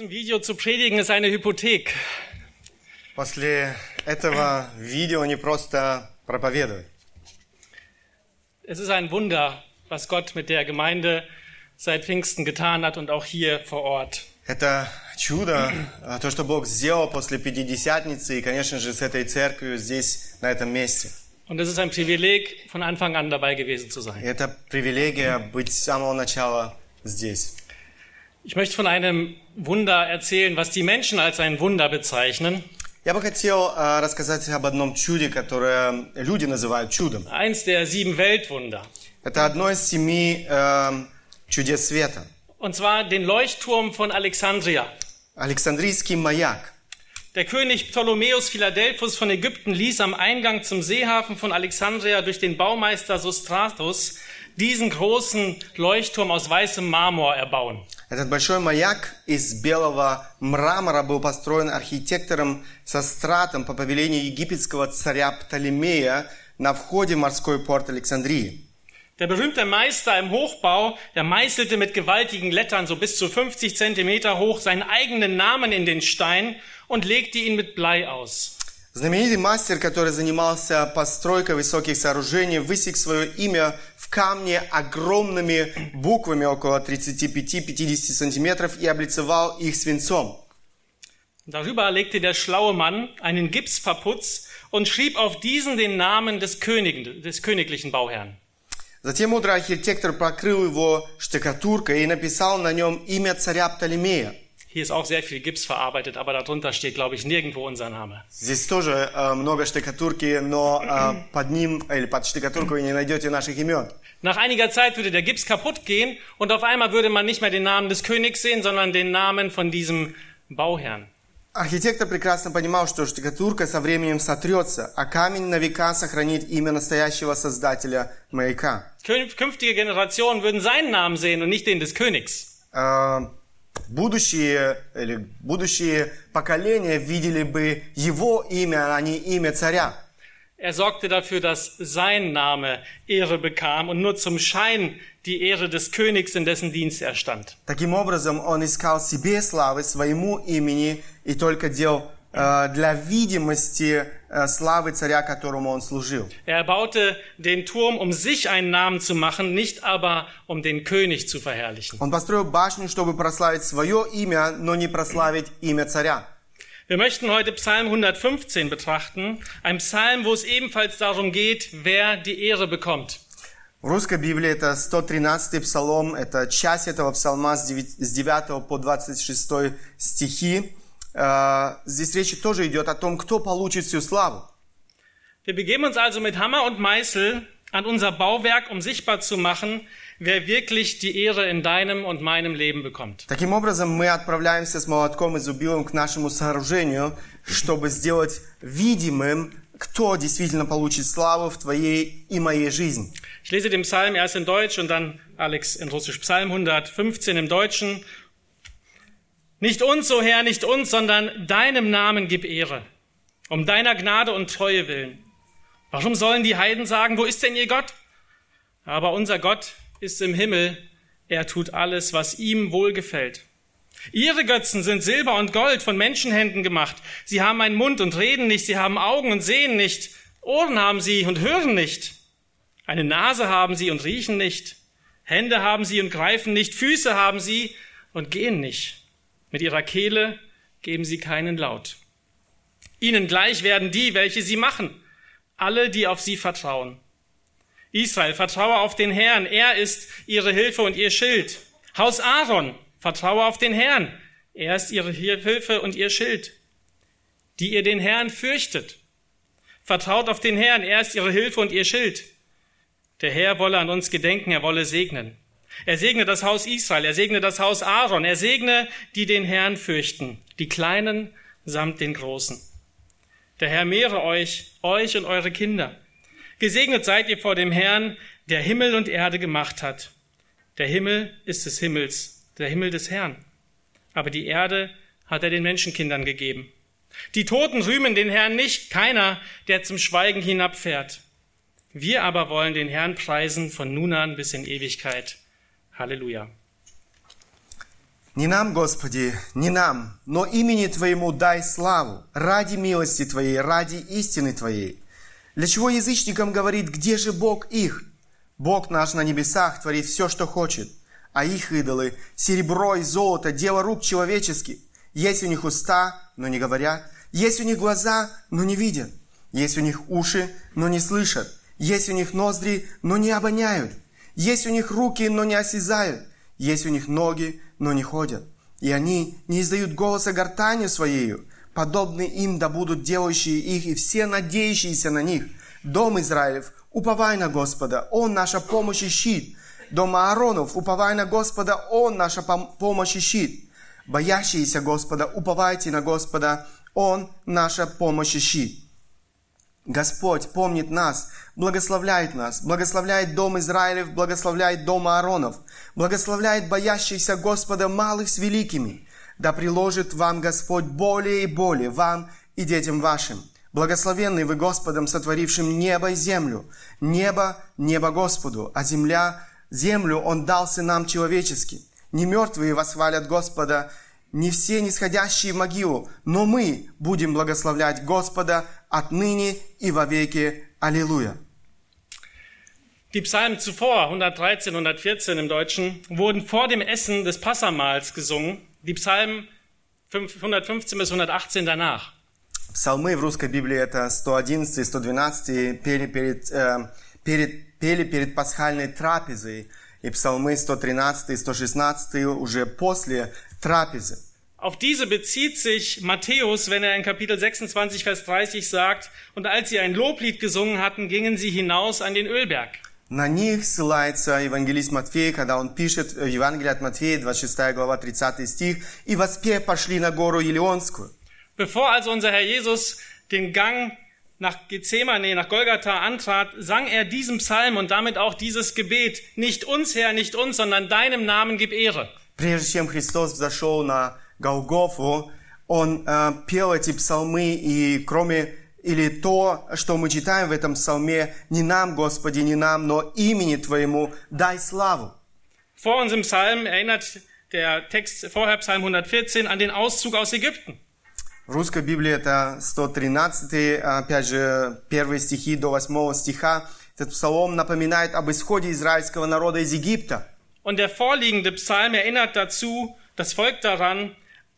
diesem Video zu predigen ist eine Hypothek. После этого видео не просто проповедовать. Es ist ein Wunder, was Gott mit der Gemeinde seit Pfingsten getan hat und auch hier vor Ort. Это чудо, а, то, что Бог сделал после Пятидесятницы и, конечно же, с этой церковью здесь, на этом месте. Und es ist ein Privileg, von Anfang an dabei gewesen zu И sein. это привилегия быть с самого начала здесь. Ich möchte von einem Wunder erzählen, was die Menschen als ein Wunder bezeichnen. Я бы хотел а, рассказать об одном чуде, которое люди называют чудом. Eins der sieben Weltwunder. Это одно из семи эм, чудес света. Und zwar den Leuchtturm von Alexandria. Александрийский маяк. Der König Ptolemäus Philadelphus von Ägypten ließ am Eingang zum Seehafen von Alexandria durch den Baumeister Sostratus diesen großen Leuchtturm aus weißem Marmor erbauen. Этот большой маяк из белого мрамора был построен архитектором со стратом по повелению египетского царя Птолемея на входе в морской порт Александрии. Der berühmte Meister im Hochbau, der meißelte mit gewaltigen Lettern so bis zu 50 Zentimeter hoch seinen eigenen Namen in den Stein und legte ihn mit Blei aus. Знаменитый мастер, который занимался постройкой высоких сооружений, высек свое имя в камне огромными буквами около 35-50 сантиметров и облицевал их свинцом. Darüber legte der schlaue Mann einen Gipsverputz und schrieb auf diesen den Namen des, Königen, des königlichen Bauherrn. Затем мудрый архитектор покрыл его штукатуркой и написал на нем имя царя Птолемея. Hier ist auch sehr viel Gips verarbeitet, aber darunter steht, glaube ich, nirgendwo unser Name. Здесь тоже э, много штукатурки, но э, под ним или под штукатуркой вы не найдете наших имен. Nach einiger Zeit würde der Gips kaputt gehen und auf einmal würde man nicht mehr den Namen des Königs sehen, sondern den Namen von diesem Bauherrn. Архитектор прекрасно понимал, что штукатурка со временем сотрется, а камень на века сохранит имя настоящего создателя маяка. Kün- Künftige Generationen würden seinen Namen sehen und nicht den des Königs. Э, будущие, или будущие поколения видели бы его имя, а не имя царя. Er sorgte dafür, dass sein Name Ehre bekam und nur zum Schein die Ehre des Königs, in dessen Dienst er stand. Таким образом, он искал себе славы, своему имени, и только делал э, для видимости славы царя, которому он служил. Er baute den Turm, um sich einen Namen zu machen, nicht aber um den König zu verherrlichen. Он построил башню, чтобы прославить свое имя, но не прославить имя царя. Wir möchten heute Psalm 115 betrachten, ein Psalm, wo es ebenfalls darum geht, wer die Ehre bekommt. В русской Библии это 113 псалом, это часть этого псалма с 9, с 9 по 26 стихи. Э, Здесь речь тоже идет о том, кто получит всю славу. Wir begeben uns also mit Hammer und Meißel an unser Bauwerk, um sichtbar zu machen, wer wirklich die Ehre in deinem und meinem Leben bekommt. Таким образом, мы отправляемся с молотком и зубилом к нашему сооружению, чтобы сделать видимым, кто действительно получит славу в твоей и моей жизни. Ich lese den Psalm erst in Deutsch und dann Alex in Russisch. Psalm 115 im Deutschen. nicht uns, o Herr, nicht uns, sondern deinem Namen gib Ehre, um deiner Gnade und Treue willen. Warum sollen die Heiden sagen, wo ist denn ihr Gott? Aber unser Gott ist im Himmel, er tut alles, was ihm wohlgefällt. Ihre Götzen sind Silber und Gold von Menschenhänden gemacht. Sie haben einen Mund und reden nicht, sie haben Augen und sehen nicht, Ohren haben sie und hören nicht. Eine Nase haben sie und riechen nicht. Hände haben sie und greifen nicht. Füße haben sie und gehen nicht. Mit ihrer Kehle geben sie keinen Laut. Ihnen gleich werden die, welche sie machen. Alle, die auf sie vertrauen. Israel, vertraue auf den Herrn. Er ist ihre Hilfe und ihr Schild. Haus Aaron, vertraue auf den Herrn. Er ist ihre Hilfe und ihr Schild. Die ihr den Herrn fürchtet. Vertraut auf den Herrn. Er ist ihre Hilfe und ihr Schild. Der Herr wolle an uns gedenken, er wolle segnen. Er segne das Haus Israel, er segne das Haus Aaron, er segne, die den Herrn fürchten, die Kleinen samt den Großen. Der Herr mehre euch, euch und eure Kinder. Gesegnet seid ihr vor dem Herrn, der Himmel und Erde gemacht hat. Der Himmel ist des Himmels, der Himmel des Herrn. Aber die Erde hat er den Menschenkindern gegeben. Die Toten rühmen den Herrn nicht, keiner, der zum Schweigen hinabfährt. Wir aber wollen den Herrn preisen von nun an bis in Ewigkeit. Halleluja. Не нам, Господи, не нам, но имени Твоему дай славу, ради милости Твоей, ради истины Твоей. Для чего язычникам говорит, где же Бог их? Бог наш на небесах творит все, что хочет, а их идолы – серебро и золото, дело рук человеческих. Есть у них уста, но не говорят, есть у них глаза, но не видят, есть у них уши, но не слышат, есть у них ноздри, но не обоняют, есть у них руки, но не осязают, есть у них ноги, но не ходят. И они не издают голоса гортанью своею. Подобны им да будут делающие их и все надеющиеся на них. Дом Израилев, уповай на Господа, Он наша помощь и щит. Дом Ааронов, уповай на Господа, Он наша пом- помощь и щит. Боящиеся Господа, уповайте на Господа, Он наша помощь и щит. Господь помнит нас, благословляет нас, благословляет дом Израилев, благословляет дом Ааронов, благословляет боящихся Господа малых с великими. Да приложит вам Господь более и более, вам и детям вашим. Благословенный вы Господом, сотворившим небо и землю. Небо, небо Господу, а земля, землю Он дал сынам человеческим. Не мертвые восхвалят Господа, не все нисходящие в могилу, но мы будем благословлять Господа отныне и вовеки. Аллилуйя. Die Psalmen zuvor, 113, 114 im Deutschen, wurden vor dem Essen des Passamahls gesungen. Die Psalmen 115 bis 118 danach. Псалмы в русской Библии это 111 и 112 пели перед, э, перед, пели перед пасхальной трапезой, и псалмы 113 и 116 уже после трапезы. Auf diese bezieht sich Matthäus, wenn er in Kapitel 26, Vers 30 sagt, und als sie ein Loblied gesungen hatten, gingen sie hinaus an den Ölberg. На них ссылается евангелист Матфей, когда он пишет в Евангелии от Матфея, 26 глава, 30 стих, «И воспев пошли на гору Елеонскую». Bevor also unser Herr Jesus den Gang nach Gethsemane, nach Golgatha antrat, sang er diesen Psalm und damit auch dieses Gebet. Nicht uns, Herr, nicht uns, sondern deinem Namen gib Ehre. Прежде чем Христос взошел на Голгофу, он э, пел эти псалмы, и кроме или то, что мы читаем в этом псалме, не нам, Господи, не нам, но имени Твоему дай славу. Vor unserem Psalm erinnert der Text vorher Psalm 114 an den Auszug aus Ägypten. В русской Библии это 113, опять же, первые стихи до 8 стиха. Этот псалом напоминает об исходе израильского народа из Египта. Und der vorliegende Psalm erinnert dazu, das Volk daran,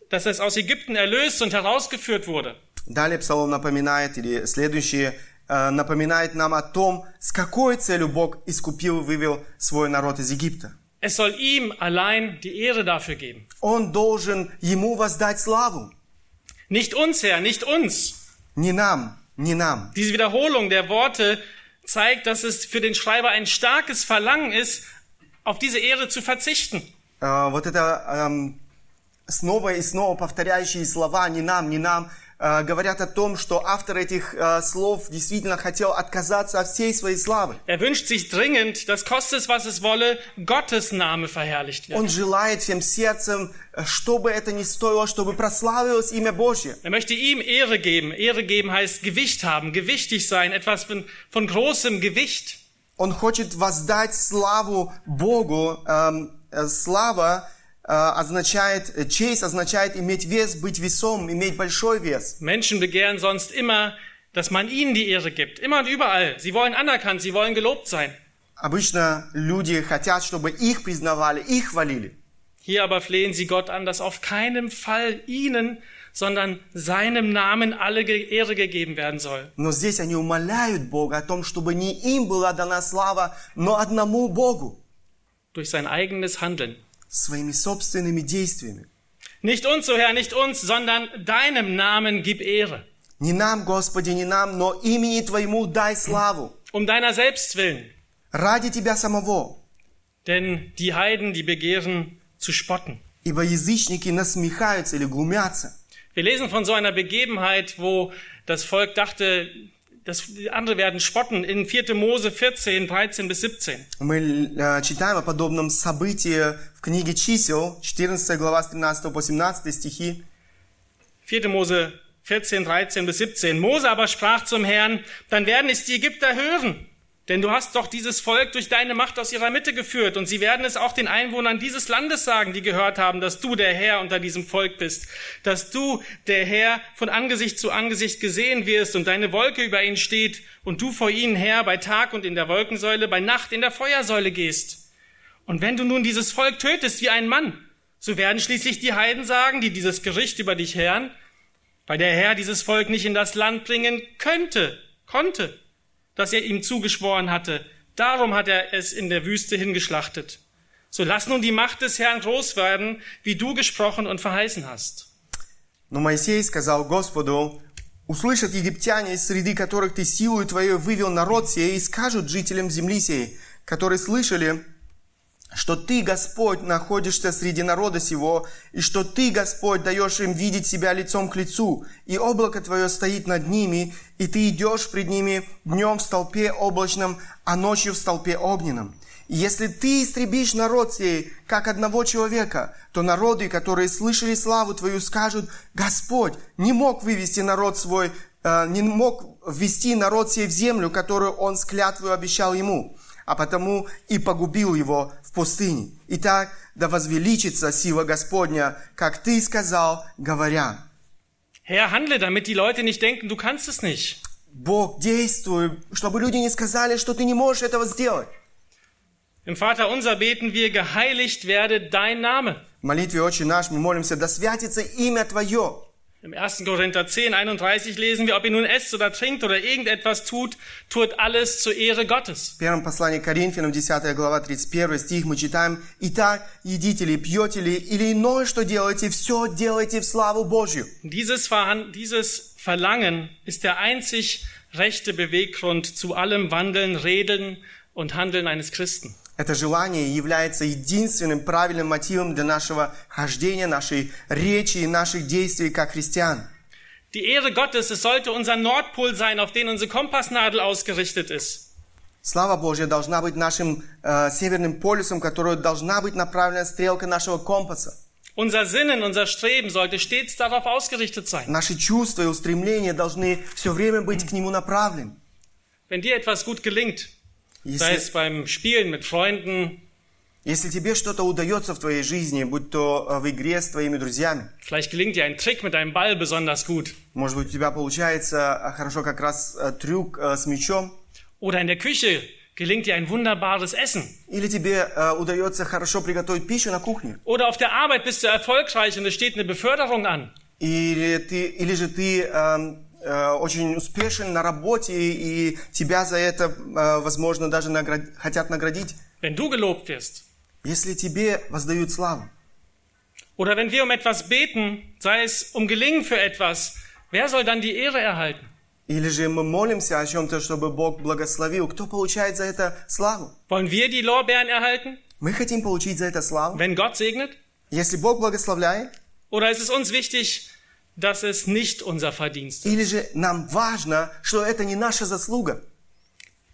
dass es aus Ägypten erlöst und herausgeführt wurde. Далее псалом напоминает, или следующее, э, напоминает нам о том, с какой целью Бог искупил и вывел свой народ из Египта. Es soll ihm allein die Ehre dafür geben. Он должен ему воздать славу. Nicht uns, Herr, nicht uns. Не нам, не нам. Diese Wiederholung der Worte zeigt, dass es für den Schreiber ein starkes Verlangen ist, auf diese Ehre zu verzichten. Э, вот это эм, снова и снова повторяющие слова «не нам, не нам» э, говорят о том, что автор этих э, слов действительно хотел отказаться от всей своей славы. Er wünscht sich dringend, dass koste es, was es wolle, Gottes Name verherrlicht wird. Он желает всем сердцем, э, что бы это ни стоило, чтобы прославилось имя Божье. Er möchte ihm Ehre geben. Ehre geben heißt Gewicht haben, gewichtig sein, etwas von, von großem Gewicht. Он хочет воздать славу Богу. Эм, э, Слава э, означает, э, честь означает иметь вес, быть весом, иметь большой вес. Menschen begehren sonst immer, dass man ihnen die Ehre gibt. Immer und überall. Sie wollen anerkannt, sie wollen gelobt sein. Обычно люди хотят, чтобы их признавали, их хвалили. Hier aber flehen sie Gott an, dass auf keinen Fall ihnen, sondern seinem Namen alle Ge- Ehre gegeben werden soll. Но здесь они умоляют Бога о том, чтобы не им была дана слава, но одному Богу, Durch sein eigenes Handeln. своими собственными действиями. Nicht uns, o Herr, nicht uns, sondern deinem Namen gib Ehre. Не нам, Господи, не нам, но имени Твоему дай славу. Um deiner selbst willen. Ради Тебя самого. Denn die Heiden, die begehren zu spotten. Ибо язычники насмехаются или глумятся. Wir lesen von so einer Begebenheit, wo das Volk dachte, dass die andere werden spotten in 4. Mose 14, 13 bis 17. Мы э, читаем о подобном событии в книге чисел, 14 глава с 13 по 17 стихи. 4. Mose 14, 13 bis 17. Mose aber sprach zum Herrn, dann werden es die Ägypter hören. Denn du hast doch dieses Volk durch deine Macht aus ihrer Mitte geführt. Und sie werden es auch den Einwohnern dieses Landes sagen, die gehört haben, dass du der Herr unter diesem Volk bist, dass du der Herr von Angesicht zu Angesicht gesehen wirst und deine Wolke über ihnen steht und du vor ihnen her bei Tag und in der Wolkensäule, bei Nacht in der Feuersäule gehst. Und wenn du nun dieses Volk tötest wie ein Mann, so werden schließlich die Heiden sagen, die dieses Gericht über dich herren, weil der Herr dieses Volk nicht in das Land bringen könnte, konnte das er ihm zugeschworen hatte. Darum hat er es in der Wüste hingeschlachtet. So lass nun die Macht des Herrn groß werden, wie du gesprochen und verheißen hast. Но Моисей сказал Господу, «Услышат египтяне, из среды которых ты силою твоей вывел народ сей, и скажут жителям земли сей, которые слышали, что Ты, Господь, находишься среди народа сего, и что Ты, Господь, даешь им видеть себя лицом к лицу, и облако Твое стоит над ними, и Ты идешь пред ними днем в столпе облачном, а ночью в столпе огненном. И если Ты истребишь народ сей, как одного человека, то народы, которые слышали славу Твою, скажут, Господь не мог вывести народ свой, э, не мог ввести народ сей в землю, которую Он с клятвою обещал ему а потому и погубил его в пустыне. Итак, да возвеличится сила Господня, как ты сказал, говоря. Herr, handle, damit die Leute nicht denken, du kannst es nicht. Бог, действуй, чтобы люди не сказали, что ты не можешь этого сделать. Im Vater unser beten wir, geheiligt werde dein Name. В молитве «Отче наш» мы молимся, да святится имя Твое. Im 1. Korinther 10, 31 lesen wir, ob ihr nun esst oder trinkt oder irgendetwas tut, tut alles zur Ehre Gottes. В первом послании к Коринфянам, 10 глава, 31 стих, мы читаем, «Итак, едите ли, пьете ли, или иное, что делаете, все делайте в славу Божью». Dieses, Verhan dieses Verlangen ist der einzig rechte Beweggrund zu allem Wandeln, Reden und Handeln eines Christen. Это желание является единственным правильным мотивом для нашего хождения, нашей речи и наших действий как христиан. Die Ehre Gottes, es sollte unser Nordpol sein, auf den unsere Kompassnadel ausgerichtet ist. Слава Божья должна быть нашим э, северным полюсом, которую должна быть направлена стрелка нашего компаса. Unser Sinnen, unser Streben sollte stets darauf ausgerichtet sein. Наши чувства и устремления должны все время быть к нему направлены. Wenn dir etwas gut gelingt, sei Если, es beim Spielen mit Freunden, если тебе что-то удается в твоей жизни, будь то э, в игре с твоими друзьями, vielleicht gelingt dir ein Trick mit deinem Ball besonders gut, может быть, у тебя получается э, хорошо как раз э, трюк э, с мячом, oder in der Küche gelingt dir ein wunderbares Essen, или тебе э, удается хорошо приготовить пищу на кухне, oder auf der Arbeit bist du erfolgreich und es steht eine Beförderung an. или, ты, или же ты эм, э, очень успешен на работе, и тебя за это, э, возможно, даже наград- хотят наградить. Wenn du gelobt wirst, Если тебе воздают славу, oder wenn wir um etwas beten, sei es um Gelingen für etwas, wer soll dann die Ehre erhalten? или же мы молимся о чем-то, чтобы Бог благословил, кто получает за это славу? Wollen wir die Lorbeeren erhalten, Мы хотим получить за это славу. wenn Gott segnet? Если Бог благословляет, Oder ist es uns wichtig, dass es nicht unser Verdienst ist? или же нам важно, что это не наша заслуга.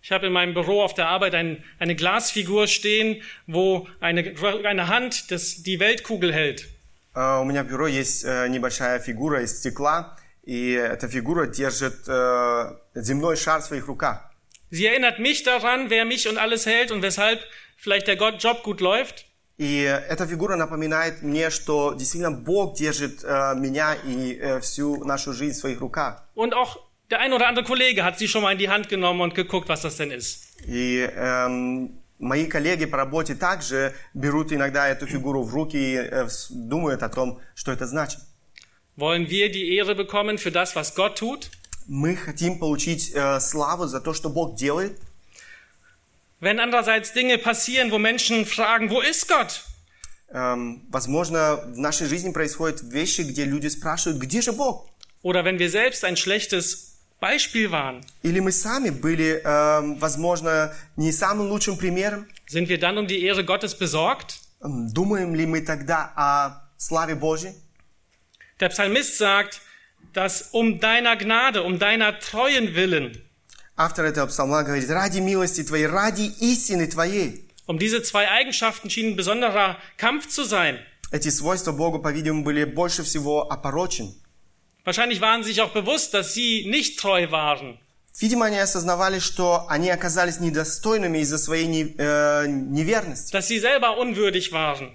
Ich habe in meinem Büro auf der Arbeit ein, eine Glasfigur stehen, wo eine, eine Hand das, die Weltkugel hält. Э, У меня в бюро есть э, небольшая фигура из стекла, и эта фигура держит э, земной шар в своих руках. Sie erinnert mich daran, wer mich und alles hält und weshalb vielleicht der Gott Job gut läuft. И эта фигура напоминает мне, что действительно Бог держит э, меня и э, всю нашу жизнь в своих руках. Und auch der ein oder andere Kollege hat sie schon mal in die Hand genommen und geguckt, was das denn ist. И эм, мои коллеги по работе также берут иногда эту фигуру в руки и э, думают о том, что это значит. Wollen wir die Ehre bekommen für das, was Gott tut? Мы хотим получить э, славу за то, что Бог делает. Wenn andererseits Dinge passieren, wo Menschen fragen, wo ist Gott? Эм, возможно, в нашей жизни происходят вещи, где люди спрашивают, где же Бог? Oder wenn wir selbst ein schlechtes Beispiel waren, Или мы сами были, эм, возможно, не самым лучшим примером? sind wir dann um die Ehre Gottes besorgt? Эм, Думаем ли мы тогда о славе Божьей? Der Psalmist sagt, dass um deiner Gnade, um deiner treuen Willen, Автор этого псалма говорит, ради милости Твоей, ради истины Твоей. um diese zwei Eigenschaften schien ein besonderer Kampf zu sein. Эти свойства Богу, по-видимому, были больше всего опорочены. Wahrscheinlich waren sie sich auch bewusst, dass sie nicht treu waren Видимо, они осознавали, что они оказались недостойными из-за своей не- э, неверности, dass sie selber unwürdig waren.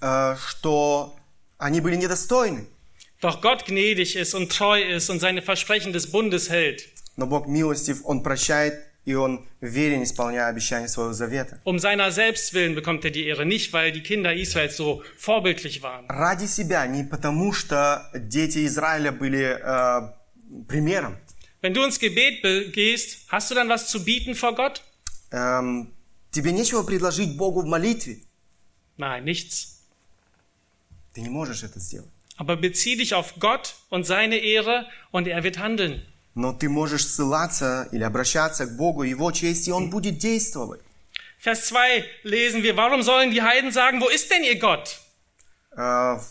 э, что они были недостойны. Doch Gott gnädig ist und treu ist und seine Versprechen des Bundes hält. Но Бог милостив, Он прощает, и Он верен, исполняя обещания Своего завета. Um seiner selbst willen bekommt er die Ehre, nicht weil die Kinder Israels so vorbildlich waren. Ради себя, не потому что дети Израиля были э, примером. Wenn du ins Gebet be- gehst, hast du dann was zu bieten vor Gott? Эм, тебе нечего предложить Богу в молитве. Nein, nichts. Ты не можешь это сделать. Aber bezieh dich auf Gott und seine Ehre und er wird handeln. Но ты можешь ссылаться или обращаться к Богу, Его честь, и Он будет действовать. Vers 2 lesen wir, warum sollen die Heiden sagen, wo ist denn ihr Gott? Э, в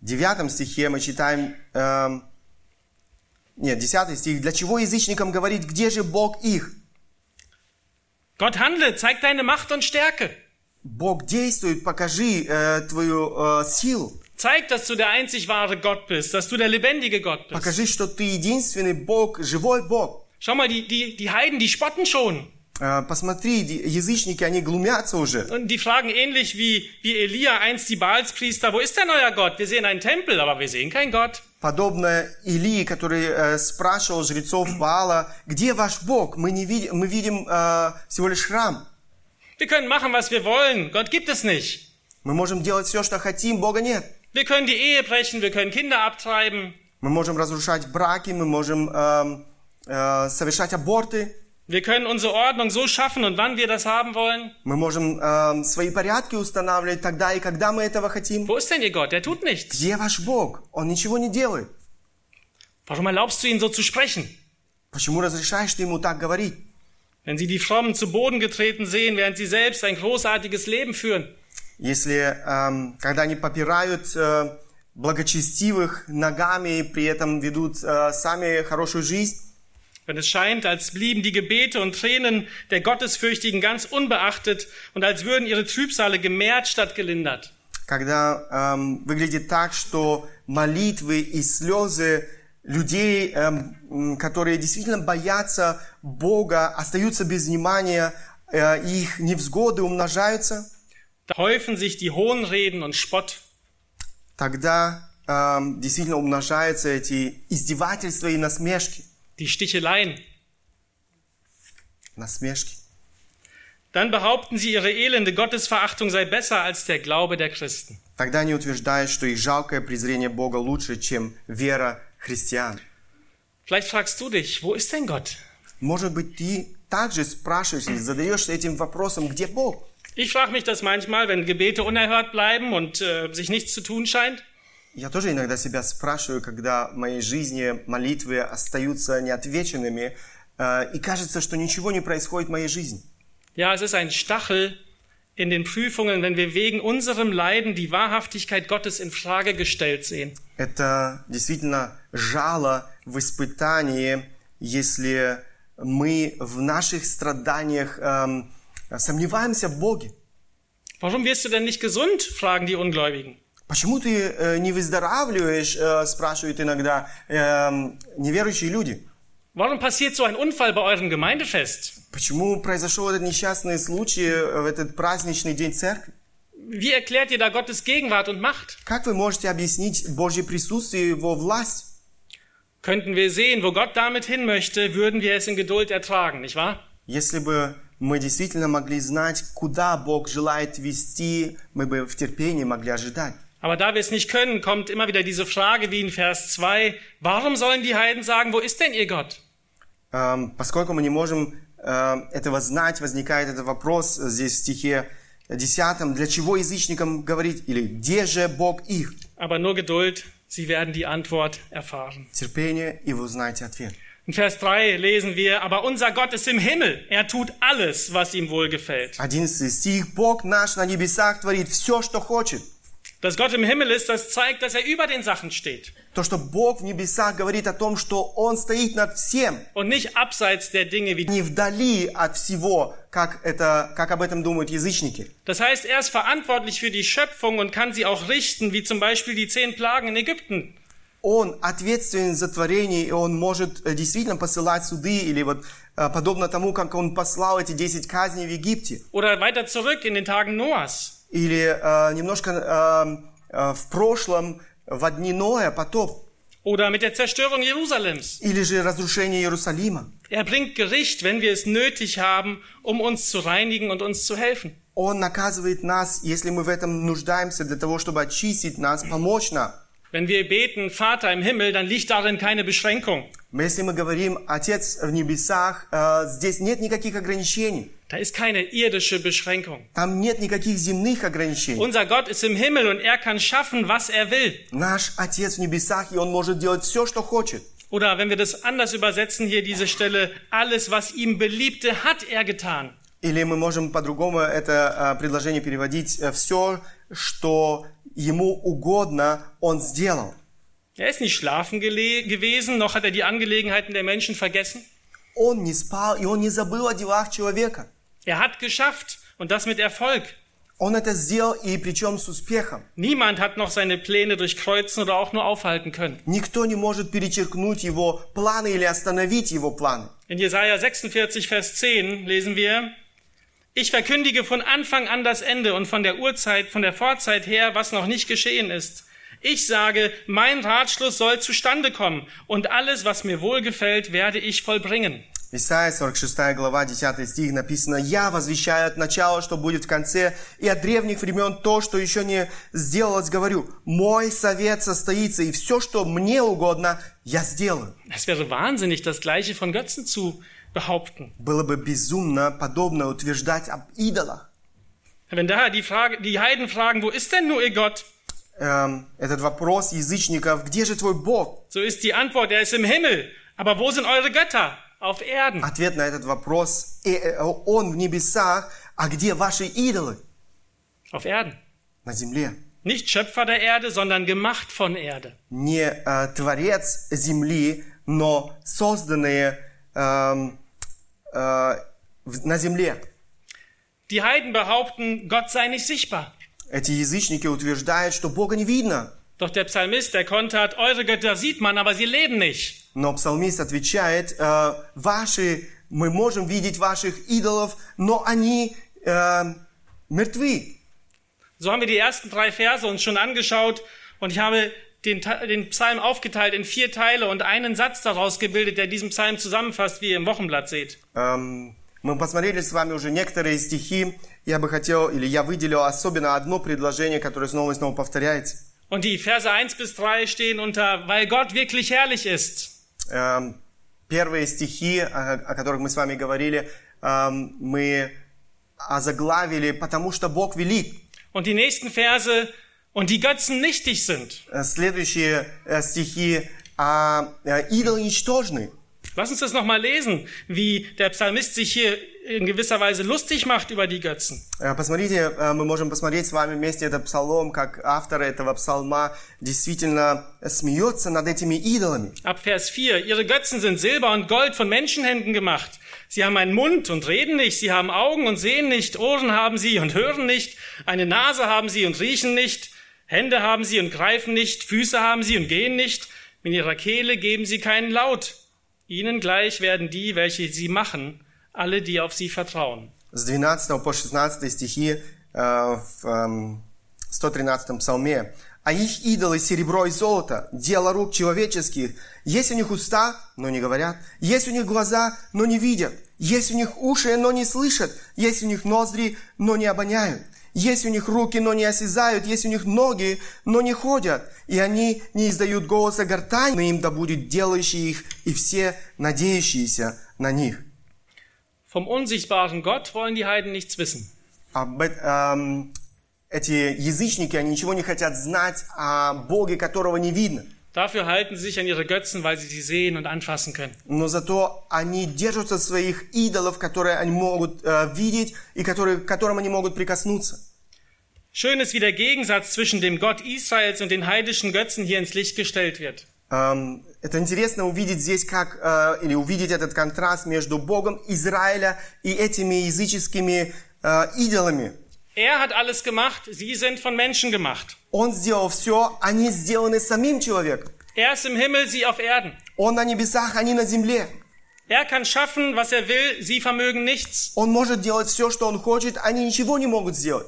девятом стихе мы читаем... эм, нет, десятый стих. «Для чего язычникам говорить, где же Бог их?» Gott handle, zeig deine Macht und Stärke. Бог действует, покажи э, твою э, силу. Zeig, dass du der einzig wahre Gott bist, dass du der lebendige Gott bist. Покажи, что ты единственный Бог, живой Бог. Schau mal, die, die, die Heiden, die spotten schon. Э, посмотри, ди- язычники, они глумятся уже. Und die fragen ähnlich wie, wie Elia einst die Baalspriester, wo ist denn euer Gott? Wir sehen einen Tempel, aber wir sehen keinen Gott. Подобно Илии, который э, спрашивал жрецов Ваала, где ваш Бог? Мы, не видим, мы видим э, всего лишь храм. Wir können machen, was wir wollen. Gott gibt es nicht. Мы можем делать все, что хотим, Бога нет. Wir können die Ehe brechen, wir können Kinder abtreiben, Мы можем разрушать браки, мы можем эм, э, совершать аборты, wir können unsere Ordnung so schaffen und wann wir das haben wollen. мы можем эм, свои порядки устанавливать тогда и когда мы этого хотим. Wo ist denn ihr Gott? Der tut nichts. Где ваш Бог? Он ничего не делает. Warum erlaubst du ihnen so zu sprechen? Почему разрешаешь ты ему так говорить? Wenn sie die Frommen zu Boden getreten sehen, während sie selbst ein großartiges Leben führen. Если, эм, когда они попирают э, благочестивых ногами и при этом ведут э, сами хорошую жизнь, Wenn es scheint, als blieben die Gebete und Tränen der Gottesfürchtigen ganz unbeachtet und als würden ihre Trübsale gemehrt statt gelindert. когда эм, выглядит так, что молитвы и слезы людей, м, которые действительно боятся Бога, остаются без внимания, и их невзгоды умножаются, Da häufen sich die Hohnreden und Spott. тогда эм, действительно умножаются эти издевательства и насмешки. die Sticheleien. Насмешки. Dann behaupten sie, ihre elende Gottesverachtung sei besser als der Glaube der Christen. Тогда они утверждают, что их жалкое презрение Бога лучше, чем вера христиан. Vielleicht fragst du dich, wo ist denn Gott? Может быть, ты также спрашиваешь или задаешься этим вопросом, где Бог? Ich frage mich das manchmal, wenn Gebete unerhört bleiben und äh, sich nichts zu tun scheint. Я тоже иногда себя спрашиваю, когда в моей жизни молитвы остаются неотвеченными, э, и кажется, что ничего не происходит в моей жизни. Ja, es ist ein Stachel in den Prüfungen, wenn wir wegen unserem Leiden die Wahrhaftigkeit Gottes in Frage gestellt sehen. Это действительно жало в испытании, если мы в наших страданиях эм, сомневаемся в Боге. Warum wirst du denn nicht gesund? fragen die Ungläubigen. Почему ты э, не выздоравливаешь, э, спрашивают иногда эм, неверующие люди. Warum passiert so ein Unfall bei eurem Gemeindefest? Почему произошел этот несчастный случай в этот праздничный день церкви? Wie erklärt ihr da Gottes Gegenwart und Macht? Как вы можете объяснить Божье присутствие и Его власть? Könnten wir sehen, wo Gott damit hin möchte, würden wir es in Geduld ertragen, nicht wahr? Если бы мы действительно могли знать, куда Бог желает вести, мы бы в терпении могли ожидать. Aber da wir es nicht können, kommt immer wieder diese Frage wie in Vers 2, warum sollen die Heiden sagen, wo ist denn ihr Gott? Эм, Поскольку мы не можем э, этого знать, возникает этот вопрос здесь в стихе 10. Для чего язычникам говорить? Или где же Бог их? Aber nur Geduld, sie werden die Antwort erfahren. Терпение, и вы узнаете ответ. In Vers 3 lesen wir, aber unser Gott ist im Himmel, er tut alles, was ihm wohlgefällt. 11 стих. Бог наш на небесах творит все, что хочет. Dass Gott im Himmel ist, das zeigt, dass er über den Sachen steht То, что Бог в небесах говорит о том, что Он стоит над всем, und nicht abseits der Dinge wie не вдали от всего, как, это, как об этом думают язычники. Das heißt, er ist verantwortlich für die Schöpfung und kann sie auch richten, wie zum Beispiel die zehn Plagen in Ägypten. Он ответственен за творение, и он может э, действительно посылать суды, или вот э, подобно тому, как он послал эти 10 казней в Египте. Oder weiter zurück in den Tagen Noahs. Или э, немножко э, в прошлом, в дни Ноя, потоп. Oder mit der Zerstörung Jerusalems. Или же разрушение Иерусалима. Er bringt Gericht, wenn wir es nötig haben, um uns zu reinigen und uns zu helfen. Он наказывает нас, если мы в этом нуждаемся, для того, чтобы очистить нас, помочь нам. Wenn wir beten, Vater im Himmel, dann liegt darin keine Beschränkung. Если мы говорим «Отец в небесах», э, здесь нет никаких ограничений. Da ist keine irdische Beschränkung. Там нет никаких земных ограничений. Unser Gott ist im Himmel und er kann schaffen, was er will. Наш Отец в небесах, и Он может делать все, что хочет. Oder wenn wir das anders übersetzen, hier diese Stelle, alles, was ihm beliebte, hat er getan. Или мы можем по-другому это э, предложение переводить «все, что Ему угодно, Он сделал». Er ist nicht schlafen gele- gewesen, noch hat er die Angelegenheiten der Menschen vergessen. Он не спал, и Он не забыл о делах человека. Er hat geschafft und das mit Erfolg. Он это сделал, и причем с успехом. Niemand hat noch seine Pläne durchkreuzen oder auch nur aufhalten können. Никто не может перечеркнуть Его планы или остановить Его планы. In Jesaja 46, Vers 10 lesen wir, ich verkündige von Anfang an das Ende und von der Urzeit, von der Vorzeit her, was noch nicht geschehen ist. Ich sage, mein Ratschluss soll zustande kommen und alles, was mir wohlgefällt, werde ich vollbringen. Исайя 46 глава 10 стих написано «Я возвещаю от начала, что будет в конце, и от древних времен то, что еще не сделалось, говорю, мой совет состоится, и все, что мне угодно, я сделаю». Es wäre wahnsinnig, das Gleiche von Götzen zu behaupten. Было бы безумно подобно утверждать об идолах. Wenn daher die, Frage, die Heiden fragen, wo ist denn nur ihr Gott? Эм, этот вопрос язычников «Где же твой Бог?» So ist die Antwort, er ist im Himmel. Aber wo sind eure Götter? Auf Erden. Ответ на этот вопрос «Э, э, «Он в небесах, а где ваши идолы?» Auf Erden. На земле. Nicht Schöpfer der Erde, sondern gemacht von Erde. Не э, творец земли, но созданные эм, э, в- на земле. Die Heiden behaupten, Gott sei nicht sichtbar. Эти язычники утверждают, что Бога не видно. Doch der Psalmist, der kontert, eure Götter sieht man, aber sie leben nicht. Но псалмист отвечает, э, ваши, мы можем видеть ваших идолов, но они э, мертвы. So haben wir die ersten drei Verse uns schon angeschaut und ich habe den, Te- den Psalm aufgeteilt in vier Teile und einen Satz daraus gebildet, der diesen Psalm zusammenfasst, wie ihr im Wochenblatt seht. Эм, мы посмотрели с вами уже некоторые стихи. Я бы хотел, или я выделил особенно одно предложение, которое снова и снова повторяется. Und die Verse 1 bis 3 stehen unter, weil Gott wirklich herrlich ist. Эм, Первые стихи, о о которых мы с вами говорили, эм, мы озаглавили «Потому что Бог велик». Und die nächsten Verse, und die Götzen nichtig sind. Э, Следующие э, стихи «А э, идолы ничтожны». Lass uns das nochmal lesen, wie der Psalmist sich hier in gewisser Weise lustig macht über die Götzen. Э, Посмотрите, э, мы можем посмотреть с вами вместе этот псалом, как автор этого псалма действительно смеется над этими идолами. Ab Vers 4. Ihre Götzen sind Silber und Gold von Menschenhänden gemacht. Sie haben einen Mund und reden nicht. Sie haben Augen und sehen nicht. Ohren haben sie und hören nicht. Eine Nase haben sie und riechen nicht. Hände haben sie und greifen nicht. Füße haben sie und gehen nicht. Mit ihrer Kehle geben sie keinen Laut. Ihnen gleich werden die, welche sie machen, alle, die auf sie vertrauen. С 12 по 16 стихи э, в эм, 113 псалме. «А их идолы серебро и золото, дело рук человеческих. Есть у них уста, но не говорят. Есть у них глаза, но не видят. Есть у них уши, но не слышат. Есть у них ноздри, но не обоняют. Есть у них руки, но не осязают. Есть у них ноги, но не ходят. И они не издают голоса гортань, но им да будет делающий их и все надеющиеся на них». Vom unsichtbaren Gott wollen die Heiden nichts wissen. об эт- эм, эти язычники, они ничего не хотят знать о Боге, которого не видно. Dafür halten sie sich an ihre Götzen, weil sie sie sehen und anfassen können. Но зато они держатся своих идолов, которые они могут э, видеть и которые, к которым они могут прикоснуться. Schön ist, wie der Gegensatz zwischen dem Gott Israels und den heidischen Götzen hier ins Licht gestellt wird. Эм, это интересно увидеть здесь, как, э, или увидеть этот контраст между Богом Израиля и этими языческими э, идолами. Er hat alles gemacht, sie sind von Menschen gemacht. Он сделал все, они сделаны самим человеком. Er ist im Himmel, sie auf Erden. Он на небесах, они на земле. Er kann schaffen, was er will, sie vermögen nichts. Он может делать все, что он хочет, они ничего не могут сделать.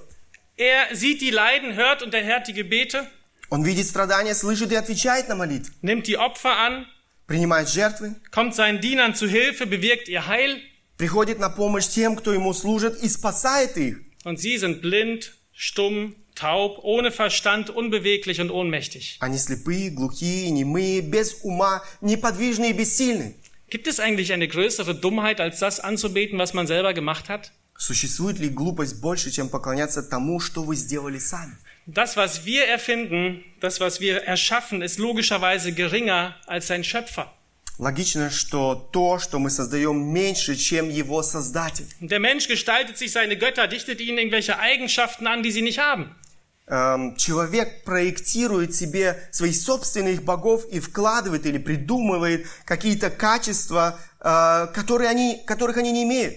Er sieht die Leiden, hört und erhört die Gebete, Он видит страдания, слышит и отвечает на молитвы. nimmt die Opfer an, Принимает жертвы, kommt seinen Dienern zu Hilfe, bewirkt ihr Heil приходит на помощь тем, кто ему служит, и спасает их. und sie sind blind, stumm, taub, ohne Verstand, unbeweglich und ohnmächtig. Они слепые, глухие, немые, без ума, неподвижные и бессильны. Gibt es eigentlich eine größere Dummheit, als das anzubeten, was man selber gemacht hat? Существует ли глупость больше, чем поклоняться тому, что вы сделали сами? Das, was wir erfinden, das, was wir erschaffen, ist logischerweise geringer als sein Schöpfer. Логично, что то, что мы создаем, меньше, чем его создатель. Der Mensch gestaltet sich seine Götter, dichtet ihnen irgendwelche Eigenschaften an, die sie nicht haben. Эм, Человек проектирует себе своих собственных богов и вкладывает или придумывает какие-то качества, э, которые они, которых они не имеют.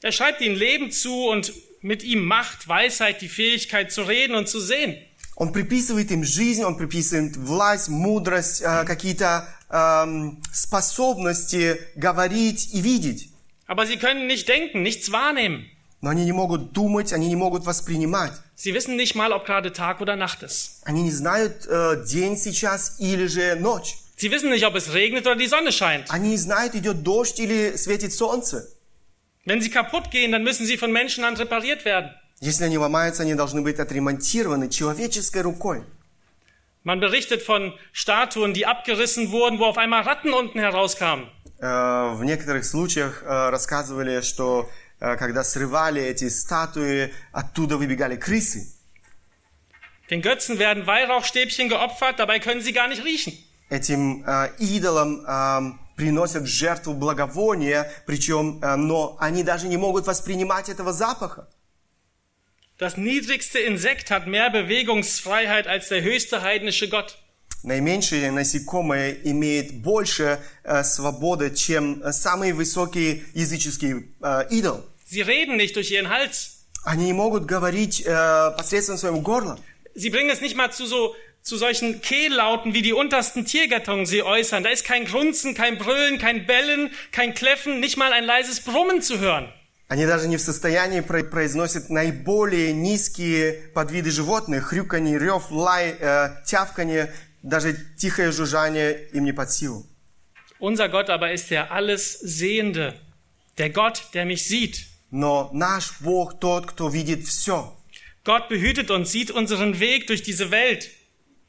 Er schreibt ihnen Leben zu und mit ihm Macht, Weisheit, die Fähigkeit zu reden und zu sehen. Он приписывает им жизнь, он приписывает власть, мудрость, э, какие-то эм, способности говорить и видеть. Aber sie können nicht denken, nichts wahrnehmen. Но они не могут думать, они не могут воспринимать. Sie wissen nicht mal, ob gerade Tag oder Nacht ist. Они не знают э, день сейчас или же ночь. Sie wissen nicht, ob es regnet oder die Sonne scheint. Они не знают, идет дождь или светит солнце. Wenn sie kaputt gehen, dann müssen sie von Menschenhand repariert werden. Если они ломаются, они должны быть отремонтированы человеческой рукой. Man berichtet von Statuen, die abgerissen wurden, wo auf einmal Ratten unten herauskamen. Э, В некоторых случаях э, рассказывали, что э, когда срывали эти статуи, оттуда выбегали крысы. Den Götzen werden Weihrauchstäbchen geopfert, dabei können sie gar nicht riechen. Этим идолам приносят жертву благовония, причем, но они даже не могут воспринимать этого запаха. Das niedrigste Insekt hat mehr Bewegungsfreiheit als der höchste heidnische Gott. Наименьшее насекомое имеет больше э, свободы, чем э, самый высокий языческий э, идол. Sie reden nicht durch ihren Hals. Они не могут говорить э, посредством своего горла. Sie bringen es nicht mal zu so zu solchen Kehllauten, wie die untersten Tiergattungen sie äußern. Da ist kein Grunzen, kein Brüllen, kein Bellen, kein Kläffen, nicht mal ein leises Brummen zu hören. Они даже не в состоянии про- произносят наиболее низкие подвиды животных. Хрюканье, рев, лай, э, тявканье, даже тихое жужжание им не под силу. Unser Gott aber ist der alles Sehende, der Gott, der mich sieht. Но наш Бог тот, кто видит все. Gott behütet uns, sieht unseren Weg durch diese Welt.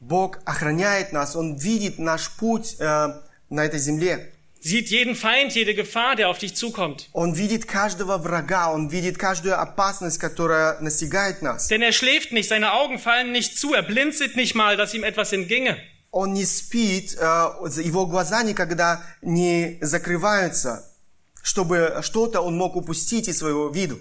Бог охраняет нас, Он видит наш путь э, на этой земле. Sieht jeden Feind, jede Gefahr, der auf dich zukommt. Он видит каждого врага, Он видит каждую опасность, которая настигает нас. Denn er schläft nicht, seine Augen fallen nicht zu, er blinzelt nicht mal, dass ihm etwas entginge. Он не спит, э, его глаза никогда не закрываются, чтобы что-то он мог упустить из своего виду.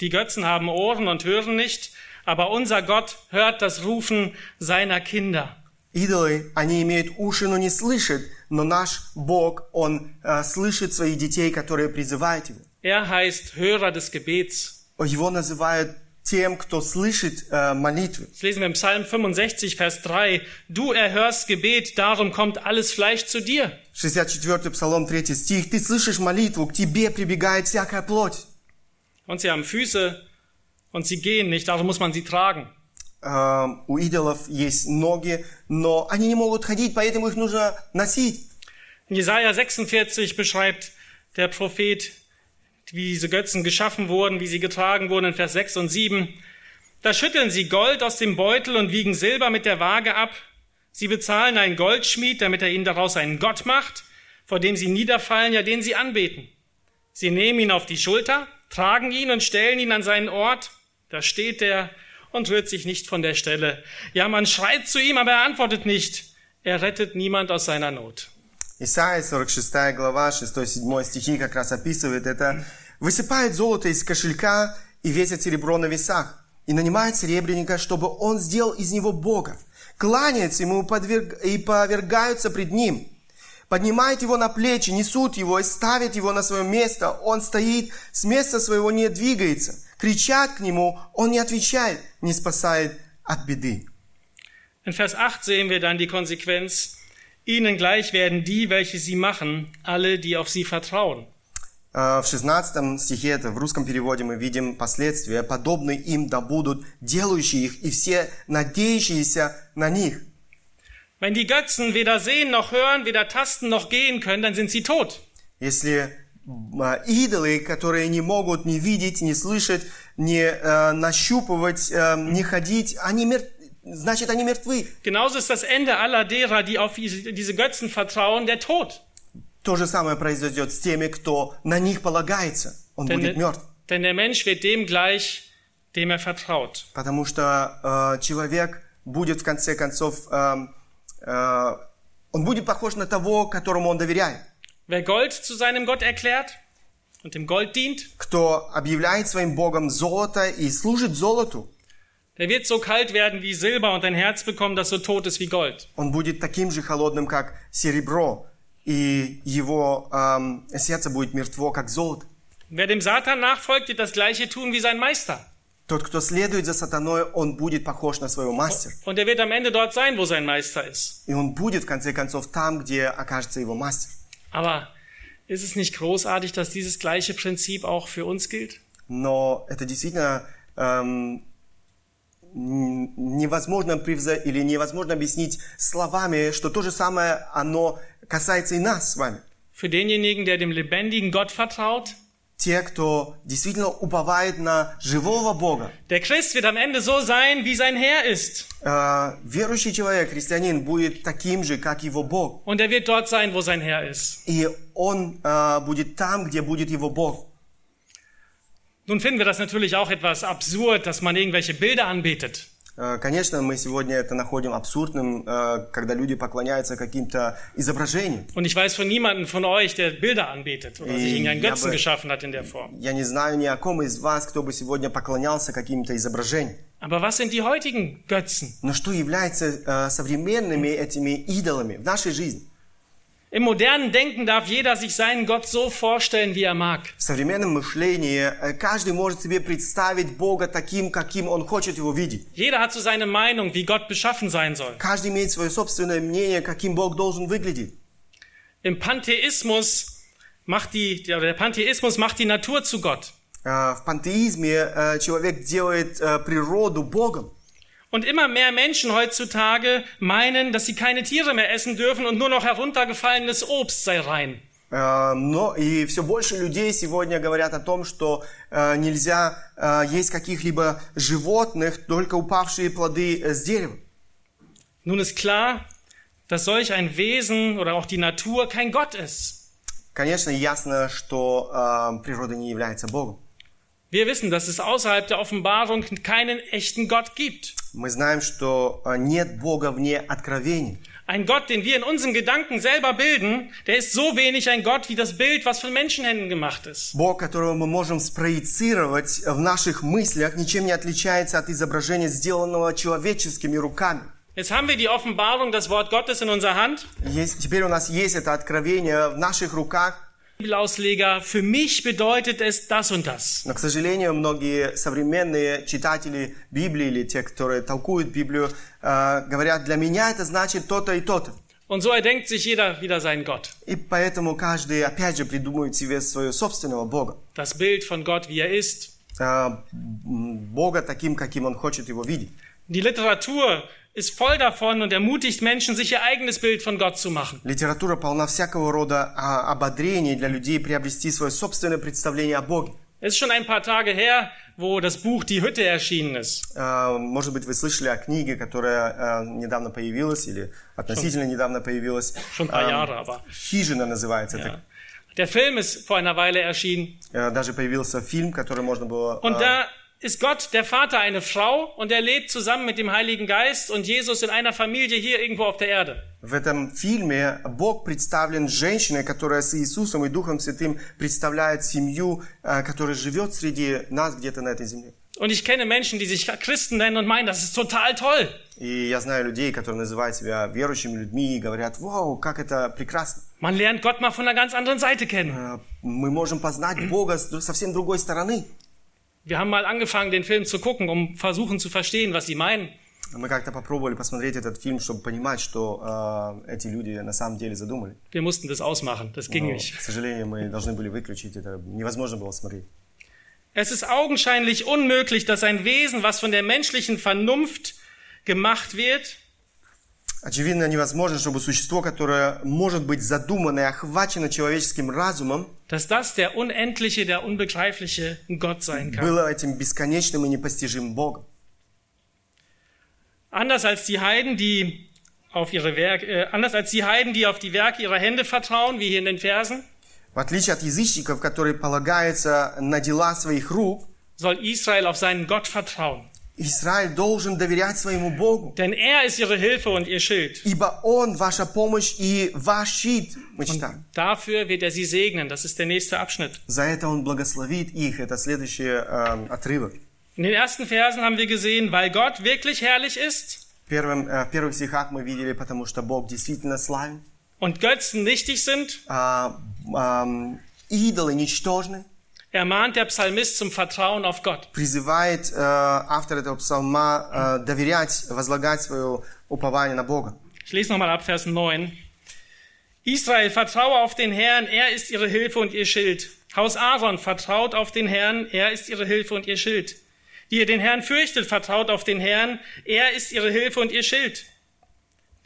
Die Götzen haben Ohren und hören nicht, aber unser Gott hört das Rufen seiner Kinder. Идолы, они имеют уши, но не слышат, но наш Бог, Он э, слышит своих детей, которые призывают Его. Er heißt Hörer des Gebets. Его называют тем, кто слышит э, молитвы. Das lesen wir im Psalm 65, Vers 3. Du erhörst Gebet, darum kommt alles Fleisch zu dir. 64 Псалом 3 стих. «Ты слышишь молитву, к тебе прибегает всякая плоть». Und sie haben Füße und sie gehen nicht, darum muss man sie tragen. Э, у идолов есть ноги, но они не могут ходить, поэтому их нужно носить. In Jesaja 46 beschreibt der Prophet, wie diese Götzen geschaffen wurden, wie sie getragen wurden in Vers 6 und 7. Da schütteln sie Gold aus dem Beutel und wiegen Silber mit der Waage ab. Sie bezahlen einen Goldschmied, damit er ihnen daraus einen Gott macht, vor dem sie niederfallen, ja den sie anbeten. Sie nehmen ihn auf die Schulter, tragen ihn und stellen ihn an seinen Ort. Da steht er und rührt sich nicht von der Stelle. Ja, man schreit zu ihm, aber er antwortet nicht. Er rettet niemand aus seiner Not. Исайя, 46 глава, 6-7 стихи как раз описывает это. «Высыпает золото из кошелька и весит серебро на весах, и нанимает серебряника, чтобы он сделал из него Бога. Кланяются ему подверг- и повергаются пред ним. Поднимают его на плечи, несут его и ставят его на свое место. Он стоит, с места своего не двигается. Кричат к нему, он не отвечает, не спасает от беды». In Vers 8 sehen wir dann die Konsequenz. Ihnen gleich werden die, welche sie machen, alle, die auf sie vertrauen. Э, В 16 стихе, это в русском переводе мы видим последствия. Подобны им да будут делающие их и все надеющиеся на них. Wenn die Götzen weder sehen noch hören, weder tasten noch gehen können, dann sind sie tot. Если э, идолы, которые не могут не видеть, не слышать, не э, нащупывать, э, не ходить, они мертвы. Значит, они мертвы. Genauso ist das Ende aller derer, die auf diese Götzen vertrauen, der Tod. То же самое произойдет с теми, кто на них полагается. Он Denn, будет мертв. denn der Mensch wird dem gleich, dem er vertraut. Потому что э, человек будет в конце концов, эм, э, он будет похож на того, которому он доверяет. Wer Gold zu seinem Gott erklärt und dem Gold dient, Кто объявляет своим Богом золото и служит золоту, der wird so kalt werden wie Silber und ein Herz bekommen, das so tot ist wie Gold. он будет таким же холодным, как серебро, и его эм, сердце будет мертво, как золото. Wer dem Satan nachfolgt, wird das gleiche tun wie sein Meister. Тот, кто следует за сатаной, он будет похож на своего мастера. Und er wird am Ende dort sein, wo sein Meister ist. И он будет, в конце концов, там, где окажется его мастер. Aber ist es nicht großartig, dass dieses gleiche Prinzip auch für uns gilt? Но это действительно эм, м, невозможно превзо- или невозможно объяснить словами, что то же самое, оно касается и нас с вами. Für denjenigen, der dem lebendigen Gott vertraut? Те, кто действительно уповает на живого Бога. Der Christ wird am Ende so sein, wie sein Herr ist. Э, верующий человек, христианин, будет таким же, как его Бог. Und er wird dort sein, wo sein Herr ist. И он э, будет там, где будет его Бог. Nun finden wir das natürlich auch etwas absurd, dass man irgendwelche Bilder anbetet. Э, Конечно, мы сегодня это находим абсурдным, э, когда люди поклоняются каким-то изображениям. Und ich weiß von niemandem von euch, der Bilder anbetet oder sich irgendeinen Ja, Götzen aber- geschaffen hat in der Form. Я не знаю ни о ком из вас, кто бы сегодня поклонялся каким-то изображениям. Aber was sind die heutigen Götzen? Но что является э, современными этими идолами в нашей жизни? Im modernen Denken darf jeder sich seinen Gott so vorstellen, wie er mag. В современном мышлении э, каждый может себе представить Бога таким, каким он хочет его видеть. Jeder hat so seine Meinung, wie Gott beschaffen sein soll. Каждый имеет свое собственное мнение, каким Бог должен выглядеть. Im Pantheismus macht die, der der Pantheismus macht die Natur zu Gott. Э, В пантеизме э, человек делает э, природу Богом. Und immer mehr Menschen heutzutage meinen, dass sie keine Tiere mehr essen dürfen und nur noch heruntergefallenes Obst sei rein. Э, Но и все больше людей сегодня говорят о том, что э, нельзя э, есть каких-либо животных, только упавшие плоды э, с дерева. Nun ist klar, dass solch ein Wesen oder auch die Natur kein Gott ist. Конечно, ясно, что э, природа не является Богом. Wir wissen, dass es außerhalb der Offenbarung keinen echten Gott gibt. Мы знаем, что э, нет Бога вне откровений. Ein Gott, den wir in unseren Gedanken selber bilden, der ist so wenig ein Gott wie das Bild, was von Menschenhänden gemacht ist. Бог, которого мы можем спроецировать в наших мыслях, ничем не отличается от изображения, сделанного человеческими руками. Jetzt haben wir die Offenbarung, das Wort Gottes in unserer Hand. Есть, теперь у нас есть это откровение в наших руках, Bibelausleger, für mich bedeutet es das und das. но, к сожалению, многие современные читатели Библии или те, которые толкуют Библию, э, говорят, для меня это значит то-то и то-то. Und so erdenkt sich jeder wieder seinen Gott. И поэтому каждый, опять же, придумывает себе своего собственного Бога. Das Bild von Gott, wie er ist. Э, м, Бога таким, каким он хочет его видеть. Die Literatur ist voll davon und ermutigt Menschen, sich ihr eigenes Bild von Gott zu machen. Литература полна всякого рода а, ободрений для людей приобрести свое собственное представление о Боге. Es ist schon ein paar Tage her, wo das Buch Die Hütte erschienen ist. Э, Может быть, вы слышали о книге, которая э, недавно появилась или относительно недавно появилась. Schon ein paar Эм, Jahre, aber. Хижина называется. Ja. Der Film ist vor einer Weile erschienen. Это, э, даже появился фильм, который можно было... Und э, da ist Gott, der Vater, eine Frau und er lebt zusammen mit dem Heiligen Geist und Jesus in einer Familie hier irgendwo auf der Erde. В этом фильме Бог представлен женщиной, которая с Иисусом и Духом Святым представляет семью, э, которая живет среди нас где-то на этой земле. Und ich kenne Menschen, die sich Christen nennen und meinen, das ist total toll. И я знаю людей, которые называют себя верующими людьми и говорят, вау, как это прекрасно. Man lernt Gott mal von einer ganz anderen Seite kennen. Э, Мы можем познать Бога с совсем другой стороны. Wir haben mal angefangen, den Film zu gucken, um versuchen zu verstehen, was sie meinen. Мы как-то попробовали посмотреть этот фильм, чтобы понимать, что э, эти люди на самом деле задумали. Wir mussten das ausmachen, das ging Но, nicht. к сожалению, мы должны были выключить это. Невозможно было смотреть. Es ist augenscheinlich unmöglich, dass ein Wesen, was von der menschlichen Vernunft gemacht wird, Очевидно, невозможно, чтобы существо, которое может быть задумано и охвачено человеческим разумом, dass das der unendliche, der unbegreifliche Gott sein kann. было этим бесконечным и непостижимым Богом. Anders als die Heiden, die auf ihre Werke, äh, anders als die Heiden, die auf die Werke ihrer Hände vertrauen, wie hier in den Versen, В отличие от язычников, которые полагаются на дела своих рук, soll Israel auf seinen Gott vertrauen. Израиль должен доверять своему Богу, Denn er ist ihre Hilfe und ihr Schild. ибо Он ваша помощь и ваш щит. Мы читаем. Dafür wird er sie segnen. Das ist der nächste Abschnitt. За это Он благословит их. Это следующий э, отрывок. In den ersten Versen haben wir gesehen, weil Gott wirklich herrlich ist В, первом, э, в первых стихах мы видели, потому что Бог действительно славен, und Götzen nichtig sind, а, ам, идолы ничтожны, ermahnt der Psalmist zum Vertrauen auf Gott. призывает э, автор этого псалма э, доверять, возлагать свое упование на Бога. Ich lese nochmal ab Vers 9. Israel, vertraue auf den Herrn, er ist ihre Hilfe und ihr Schild. Haus Aaron, vertraut auf den Herrn, er ist ihre Hilfe und ihr Schild. Die ihr den Herrn fürchtet, vertraut auf den Herrn, er ist ihre Hilfe und ihr Schild.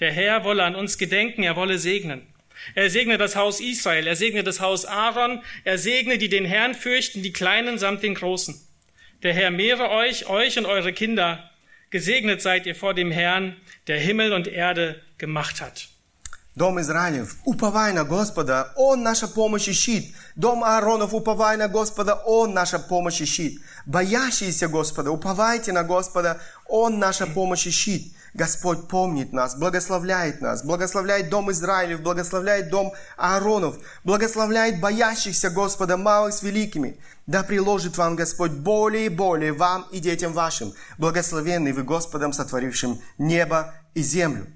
Der Herr wolle an uns gedenken, er wolle segnen. Er segne das Haus Israel, er segne das Haus Aaron, er segne die den Herrn fürchten, die Kleinen samt den Großen. Der Herr mehre euch, euch und eure Kinder. Gesegnet seid ihr vor dem Herrn, der Himmel und Erde gemacht hat. Дом Израилев, уповай на Господа, Он наша помощь и щит. Дом Ааронов, уповай на Господа, Он наша помощь и щит. Боящиеся Господа, уповайте на Господа, Он наша помощь и щит. Господь помнит нас, благословляет нас, благословляет дом Израилев, благословляет дом Ааронов, благословляет боящихся Господа малых с великими. Да приложит вам Господь более и более вам и детям вашим. Благословенный вы Господом, сотворившим небо и землю.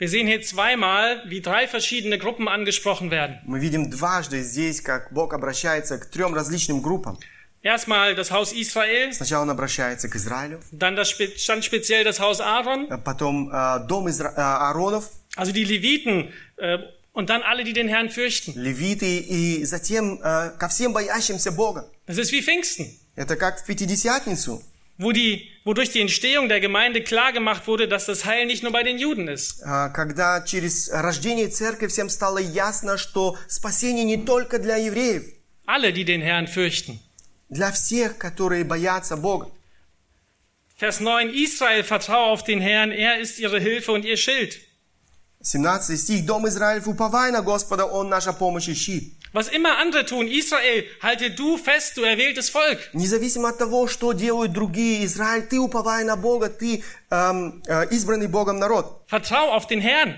Wir sehen hier zweimal, wie drei verschiedene Gruppen angesprochen werden. Мы видим дважды здесь, как Бог обращается к трем различным группам. Erstmal das Haus Israel, Сначала он обращается к Израилю, dann das spe- stand speziell das Haus Aaron, а потом э, дом Изра- э, Ааронов, also die Leviten äh, und dann alle, die den Herrn fürchten. левиты и затем э, ко всем боящимся Бога. Das ist wie Pfingsten, Это как в Пятидесятницу, wo die, wodurch die Entstehung der Gemeinde klar gemacht wurde, dass das Heil nicht nur bei den Juden ist. э, когда через рождение церкви всем стало ясно, что спасение не только для евреев, Alle, die den Herrn fürchten. для всех, которые боятся Бога. Vers 9, Israel, vertraue auf den Herrn, er ist ihre Hilfe und ihr Schild. 17 стих. Дом Израилев, уповай на Господа, Он наша помощь и щит. Was immer andere tun, Israel, halte du fest, du erwähltes Volk. Независимо от того, что делают другие, Израиль, ты уповай на Бога, ты эм, э, избранный Богом народ. Vertrau auf den Herrn.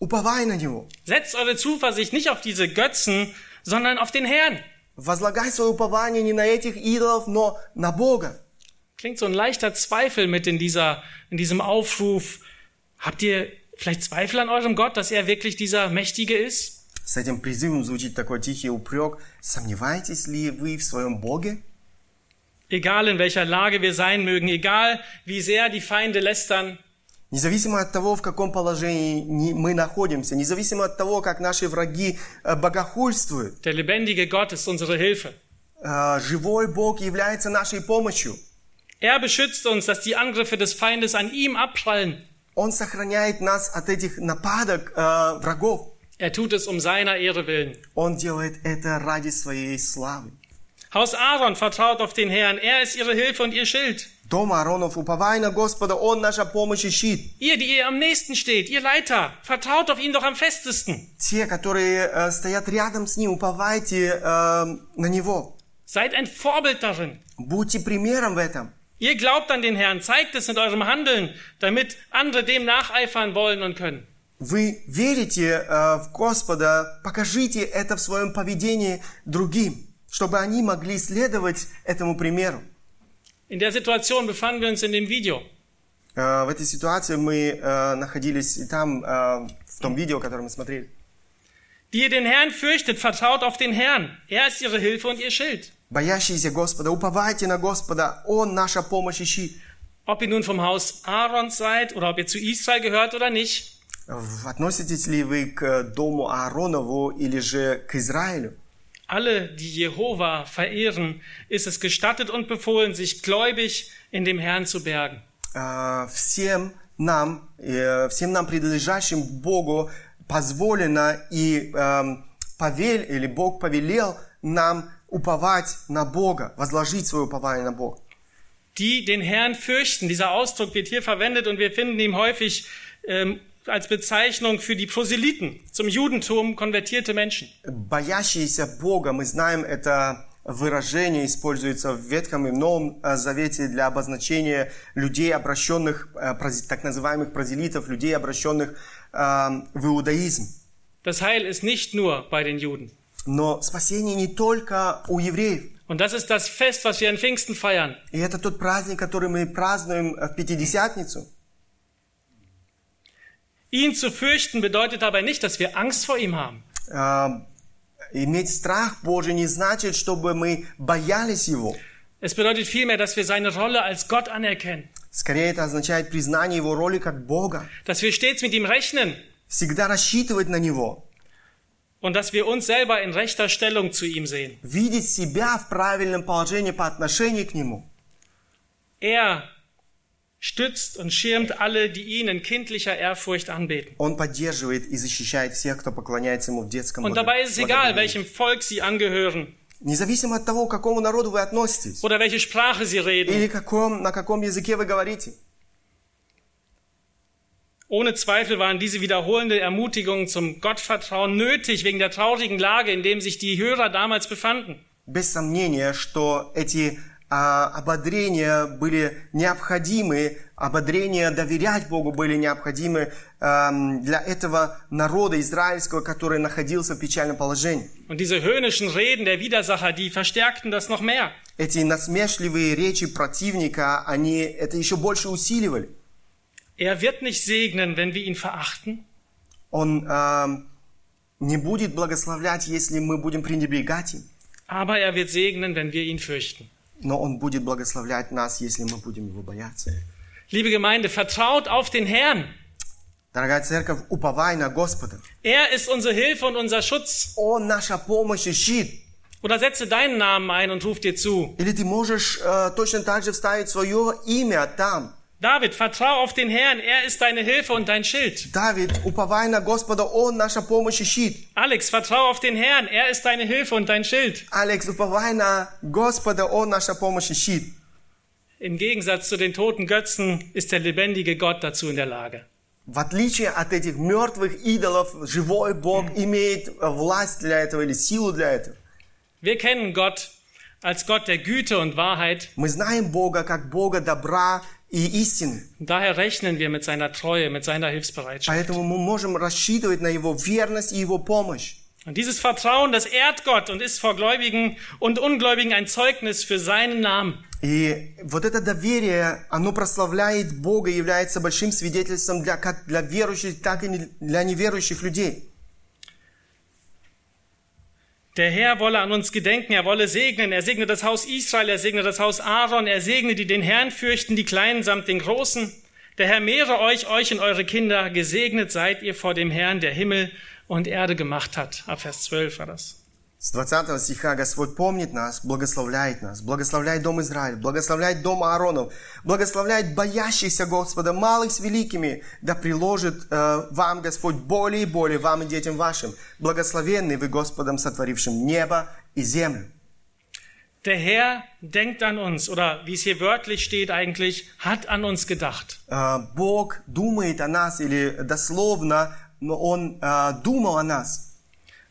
Уповай на Него. Setzt eure Zuversicht nicht auf diese Götzen, sondern auf den Herrn. Возлагай свое упование не на этих идолов, но на Бога. Klingt so ein leichter Zweifel mit in dieser, in diesem Aufruf. Habt ihr vielleicht Zweifel an eurem Gott, dass er wirklich dieser Mächtige ist? С этим призывом звучит такой тихий упрек. Сомневаетесь ли вы в своем Боге? Egal in welcher Lage wir sein mögen, egal wie sehr die Feinde lästern, Независимо от того, в каком положении ни- мы находимся, независимо от того, как наши враги э, богохульствуют, der lebendige Gott ist unsere Hilfe. э, живой Бог является нашей помощью. Er beschützt uns, dass die Angriffe des Feindes an ihm abprallen. Он сохраняет нас от этих нападок э, врагов. Er tut es um seiner Ehre willen. Он делает это ради своей славы. Haus Aaron vertraut auf den Herrn. Er ist ihre Hilfe und ihr Schild. Дом Ааронов, уповай на Господа, Он наша помощь и щит. Ihr, die ihr am nächsten steht, ihr Leiter, vertraut auf ihn doch am festesten. Те, которые э, стоят рядом с Ним, уповайте э, на Него. Seid ein Vorbild darin. Будьте примером в этом. Ihr glaubt an den Herrn, zeigt es mit eurem Handeln, damit andere dem nacheifern wollen und können. Вы верите э, в Господа, покажите это в своем поведении другим, чтобы они могли следовать этому примеру. In der Situation befanden wir uns in dem Video. Э, в этой ситуации мы э, находились и там, э, в том видео, которое мы смотрели. Die ihr den Herrn fürchtet, vertraut auf den Herrn. Er ist ihre Hilfe und ihr Schild. Боящиеся Господа, уповайте на Господа, Он наша помощь и щит. ob ihr nun vom Haus Aarons seid oder ob ihr zu Israel gehört oder nicht, В- Относитесь ли вы к дому Ааронову или же к Израилю? alle, die Jehova verehren, ist es gestattet und befohlen, sich gläubig in dem Herrn zu bergen. Э, Всем нам, э, всем нам принадлежащим Богу позволено и эм, повель, или Бог повелел нам уповать на Бога, возложить свое упование на Бога. Die den Herrn fürchten, dieser Ausdruck wird hier verwendet und wir finden ihn häufig ähm, als Bezeichnung für die Proselyten, zum Judentum konvertierte Menschen. Боящиеся Бога, мы знаем, это выражение используется в Ветхом и в Новом э, Завете для обозначения людей, обращенных, э, прози- так называемых прозелитов, людей, обращенных э, в иудаизм. Das Heil ist nicht nur bei den Juden. Но спасение не только у евреев. Und das ist das Fest, was wir an Pfingsten feiern. И это тот праздник, который мы празднуем в Пятидесятницу. Ihn zu fürchten bedeutet aber nicht, dass wir Angst vor ihm haben. Э, Иметь страх Божий не значит, чтобы мы боялись Его. Es bedeutet vielmehr, dass wir seine Rolle als Gott anerkennen, Скорее, это означает признание Его роли как Бога. dass wir stets mit ihm rechnen Всегда рассчитывать на Него. und dass wir uns selber in rechter Stellung zu ihm sehen. Видеть себя в правильном положении по отношению к Нему. Er stützt und schirmt alle, die ihn in kindlicher Ehrfurcht anbeten. Он поддерживает и защищает всех, кто поклоняется Ему в детском Und благо- dabei ist es egal, благоговении. welchem Volk sie angehören Независимо от того, к какому народу вы относитесь. oder welche Sprache sie reden. Или каком, на каком языке вы говорите. Ohne Zweifel waren diese wiederholende Ermutigungen zum Gottvertrauen nötig wegen der traurigen Lage, in dem sich die Hörer damals befanden. Без сомнения, что эти а, ободрения были необходимы, ободрения доверять Богу были необходимы ам, для этого народа израильского, который находился в печальном положении. Und diese höhnischen Reden der Widersacher, die verstärkten das noch mehr. Эти насмешливые речи противника, они это еще больше усиливали. Er wird nicht segnen, wenn wir ihn verachten. Он ам, не будет благословлять, если мы будем пренебрегать им, Aber er wird segnen, wenn wir ihn fürchten. но Он будет благословлять нас, если мы будем Его бояться. Liebe Gemeinde, vertraut auf den Herrn. Дорогая церковь, уповай на Господа. Er ist unsere Hilfe und unser Schutz. Он наша помощь и щит. Oder setze deinen Namen ein und ruf dir zu. Или ты можешь э, точно так же вставить свое имя там. David, vertrau auf den Herrn. Er ist deine Hilfe und dein Schild. Давид, уповай на Господа, Он наша помощь и щит. Alex, vertrau auf den Herrn. Er ist deine Hilfe und dein Schild. Алекс, уповай на Господа, Он наша помощь и щит. Im Gegensatz zu den toten Götzen ist der lebendige Gott dazu in der Lage. В отличие от этих мертвых идолов, живой Бог имеет э, власть для этого или силу для этого. Wir kennen Gott als Gott der Güte und Wahrheit. Мы знаем Бога как Бога добра и истины. Und daher rechnen wir mit seiner Treue, mit seiner Hilfsbereitschaft. Поэтому мы можем рассчитывать на Его верность и Его помощь. Und dieses Vertrauen, das ehrt Gott und ist vor Gläubigen und Ungläubigen ein Zeugnis für seinen Namen. И вот это доверие, оно прославляет Бога, является большим свидетельством для, как для верующих, так и не- для неверующих людей. Der Herr wolle an uns gedenken, er wolle segnen, er segne das Haus Israel, er segne das Haus Aaron, er segne die den Herrn fürchten, die Kleinen samt den Großen. Der Herr mehre euch, euch und eure Kinder, gesegnet seid ihr vor dem Herrn, der Himmel und Erde gemacht hat. Ab Vers 12 war das. С 20 стиха Господь помнит нас, благословляет нас, благословляет дом Израиля, благословляет дом Ааронов, благословляет боящихся Господа, малых с великими, да приложит э, вам Господь более и более, вам и детям вашим. Благословенный вы Господом, сотворившим небо и землю. Der Herr denkt an uns, oder wie es hier wörtlich steht eigentlich, hat an uns gedacht. Э, Бог думает о нас, или дословно, но Он э, думал о нас.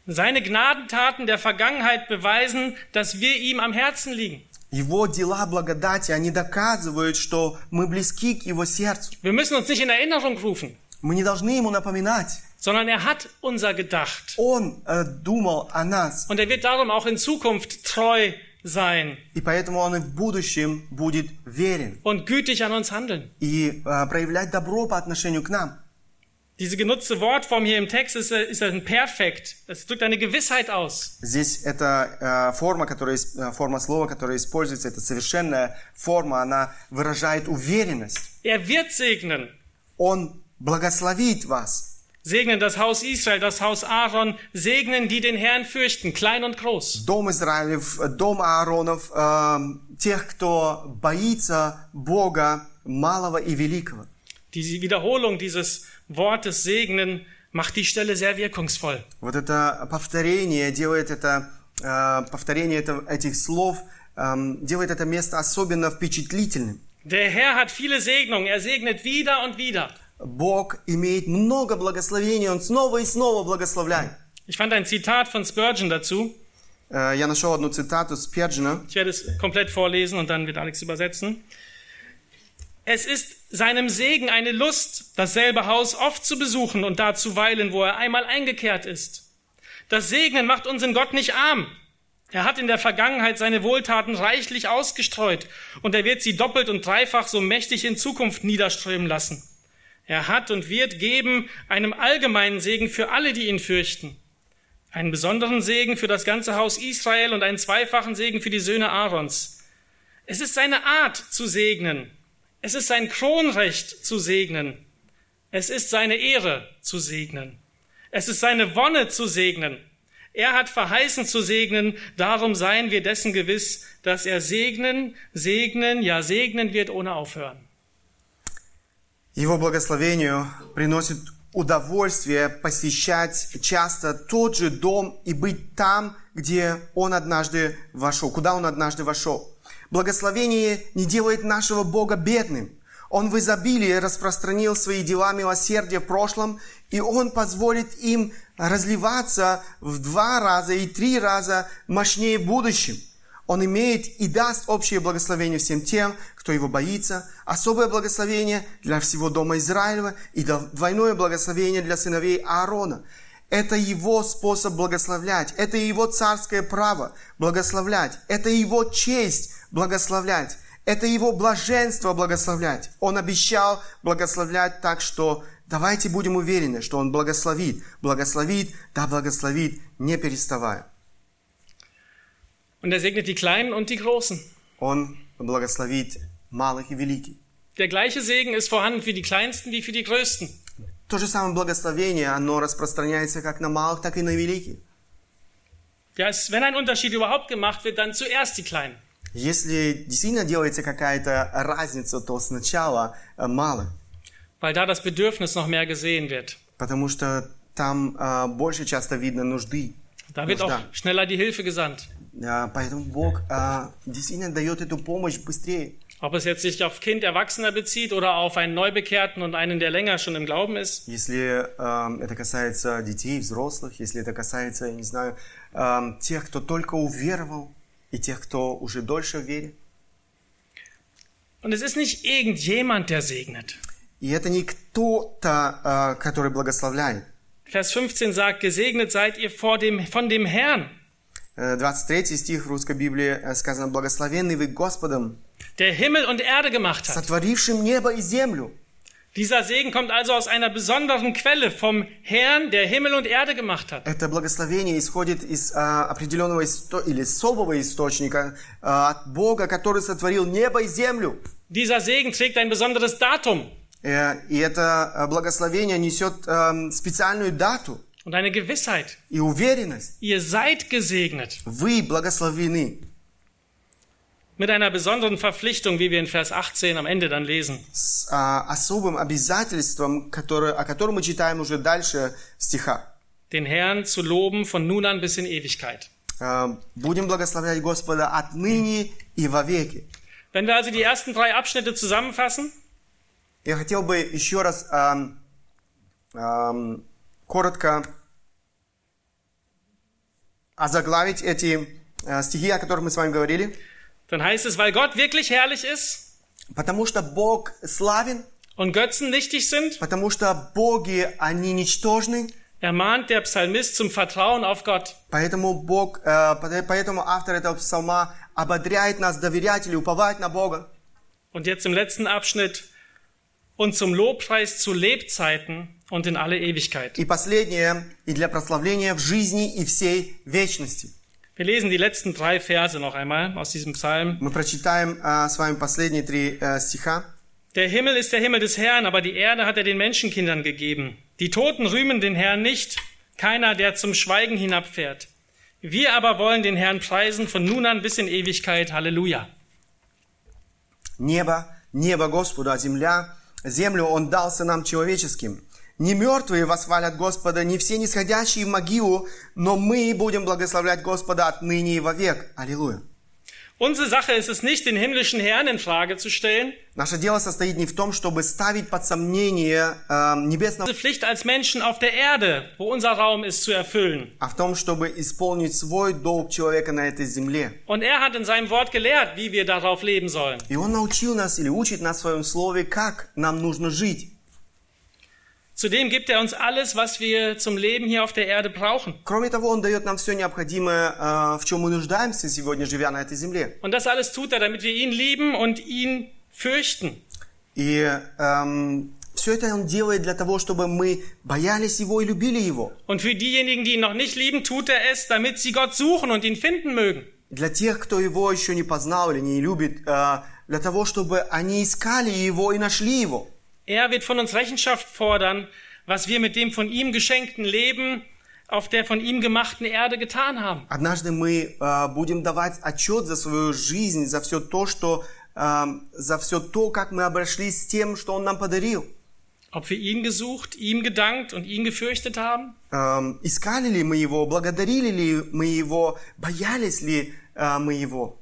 Seine Gnadentaten der Vergangenheit beweisen, dass wir ihm am Herzen liegen. Его дела благодати, они доказывают, что мы близки к Его сердцу. Wir müssen uns nicht in Erinnerung rufen, Мы не должны Ему напоминать. sondern er hat unser gedacht. Он э, думал о нас. Und er wird darum auch in Zukunft treu sein И поэтому Он и в будущем будет верен und gütig an uns handeln. и э, проявлять добро по отношению к нам. Diese genutzte Wortform hier im Text ist, ist ein Perfekt. Das drückt eine Gewissheit aus. Здесь эта э, форма, которая, ис- э, форма слова, которая используется, это совершенная форма, она выражает уверенность. Er wird segnen. Он благословит вас. Segnen das Haus Israel, das Haus Aaron, segnen die den Herrn fürchten, klein und groß. Дом Израилев, э, дом Ааронов, э, тех, кто боится Бога малого и великого. Die Wiederholung dieses Wortes segnen macht die Stelle sehr wirkungsvoll. Вот это повторение делает это, э, повторение это- этих слов эм, делает это место особенно впечатлительным. Der Herr hat viele Segnungen, er segnet wieder und wieder. Бог имеет много благословений, Он снова и снова благословляет. Ich fand ein Zitat von Spurgeon dazu. Э, Я нашел одну цитату Спержина. Ich werde es komplett vorlesen und dann wird Alex übersetzen. Es ist seinem Segen eine Lust, dasselbe Haus oft zu besuchen und da zu weilen, wo er einmal eingekehrt ist. Das Segnen macht unseren Gott nicht arm. Er hat in der Vergangenheit seine Wohltaten reichlich ausgestreut und er wird sie doppelt und dreifach so mächtig in Zukunft niederströmen lassen. Er hat und wird geben einem allgemeinen Segen für alle, die ihn fürchten. Einen besonderen Segen für das ganze Haus Israel und einen zweifachen Segen für die Söhne Aarons. Es ist seine Art zu segnen. Es ist sein Kronrecht zu segnen. Es ist seine Ehre zu segnen. Es ist seine Wonne zu segnen. Er hat verheißen zu segnen, darum seien wir dessen gewiss, dass er segnen, segnen, ja segnen wird ohne aufhören. Его благословению приносит удовольствие посещать часто тот же дом и быть там, где он однажды вошел, куда он однажды вошел. Благословение не делает нашего Бога бедным. Он в изобилии распространил свои дела милосердия в прошлом, и Он позволит им разливаться в два раза и три раза мощнее в будущем. Он имеет и даст общее благословение всем тем, кто его боится, особое благословение для всего дома Израилева и двойное благословение для сыновей Аарона. Это его способ благословлять, это его царское право благословлять, это его честь благословлять, это его блаженство благословлять. Он обещал благословлять так, что давайте будем уверены, что он благословит, благословит, да благословит, не переставая. Und er segnet die Kleinen und die Großen. Он благословит малых и великих. Der gleiche Segen ist vorhanden für die Kleinsten wie für die Größten. То же самое благословение, оно распространяется как на малых, так и на великих. Ja, wenn ein Unterschied überhaupt gemacht wird, dann zuerst die Kleinen. Если действительно делается какая-то разница, то сначала э, малых, weil da das Bedürfnis noch mehr gesehen wird. потому что там э, больше часто видно нужды. Da wird auch Нужда. schneller die Hilfe gesandt. Э, Поэтому Бог э, действительно дает эту помощь быстрее. Ob es jetzt sich auf Kind Erwachsener bezieht oder auf einen Neubekehrten und einen, der länger schon im Glauben ist. Если э, это касается детей, взрослых, если это касается, я не знаю, э, тех, кто только уверовал, и тех, кто уже дольше в вере. Und es ist nicht irgendjemand, der segnet. И это не кто-то, э, который благословляет. Vers 15 sagt, gesegnet seid ihr vor dem, von dem Herrn, Э, 23 стих в русской Библии э, сказано «Благословенный вы Господом, der Himmel und Erde gemacht hat. сотворившим небо и землю». Dieser Segen kommt also aus einer besonderen Quelle vom Herrn, der Himmel und Erde gemacht hat. Это благословение исходит из э, определенного исто- или особого источника э, от Бога, который сотворил небо и землю. Dieser Segen trägt ein besonderes Datum Э, и это э, благословение несет эм, специальную дату und eine Gewissheit. и уверенность. Ihr seid gesegnet. Вы благословены Mit einer besonderen Verpflichtung, wie wir in Vers 18 am Ende dann lesen. с э, особым обязательством, которое, о котором мы читаем уже дальше в стихах. Den Herrn zu loben von nun an bis in Ewigkeit. Э, Будем благословлять Господа отныне и вовеки. Wenn wir also die ersten drei Abschnitte zusammenfassen, Я хотел бы еще раз эм, эм, коротко озаглавить эти э, стихи, о которых мы с вами говорили. dann heißt es, weil Gott wirklich herrlich ist Потому что Бог славен, und Götzen nichtig sind, потому что боги, они ничтожны, ermahnt der Psalmist zum Vertrauen auf Gott. поэтому Бог, э, поэ- поэтому автор этого псалма ободряет нас доверять или уповать на Бога. Und jetzt im letzten Abschnitt, und zum Lobpreis zu Lebzeiten und in alle Ewigkeit. И последнее, и для прославления в жизни и всей вечности. Wir lesen die letzten drei Verse noch einmal aus diesem Psalm. Мы прочитаем а, с вами последние три э, стиха. Der Himmel ist der Himmel des Herrn, aber die Erde hat er den Menschenkindern gegeben. Die Toten rühmen den Herrn nicht, keiner, der zum Schweigen hinabfährt. Wir aber wollen den Herrn preisen von nun an bis in Ewigkeit. Halleluja. Небо, небо Господу, а земля, землю Он дался нам человеческим. Не мертвые восхвалят Господа, не все нисходящие в могилу, но мы будем благословлять Господа отныне и вовек. Аллилуйя. Unsere Sache ist es nicht, den himmlischen Herrn in Frage zu stellen. Наше дело состоит не в том, чтобы ставить под сомнение э, небесного, Unsere Pflicht als Menschen auf der Erde, wo unser Raum ist, zu erfüllen. а в том, чтобы исполнить свой долг человека на этой земле. Und er hat in seinem Wort gelehrt, wie wir darauf leben sollen. И Он научил нас или учит нас в своем слове, как нам нужно жить. Zudem gibt er uns alles, was wir zum Leben hier auf der Erde brauchen. Кроме того, Он дает нам все необходимое, э, в чем мы нуждаемся сегодня, живя на этой земле. Und das alles tut er, damit wir ihn lieben und ihn fürchten. И эм, все это Он делает для того, чтобы мы боялись Его и любили Его. Und für diejenigen, die ihn noch nicht lieben, tut er es, damit sie Gott suchen und ihn finden mögen. Для тех, кто Его еще не познал или не любит, э, для того, чтобы они искали Его и нашли Его. Er wird von uns Rechenschaft fordern, was wir mit dem von ihm geschenkten Leben auf der von ihm gemachten Erde getan haben. Однажды мы э, будем давать отчет за свою жизнь, за все то, что, э, за все то, как мы обошлись с тем, что Он нам подарил. Ob wir ihn gesucht, ihm gedankt und ihn gefürchtet haben? Эм, искали ли мы Его, благодарили ли мы Его, боялись ли э, мы Его?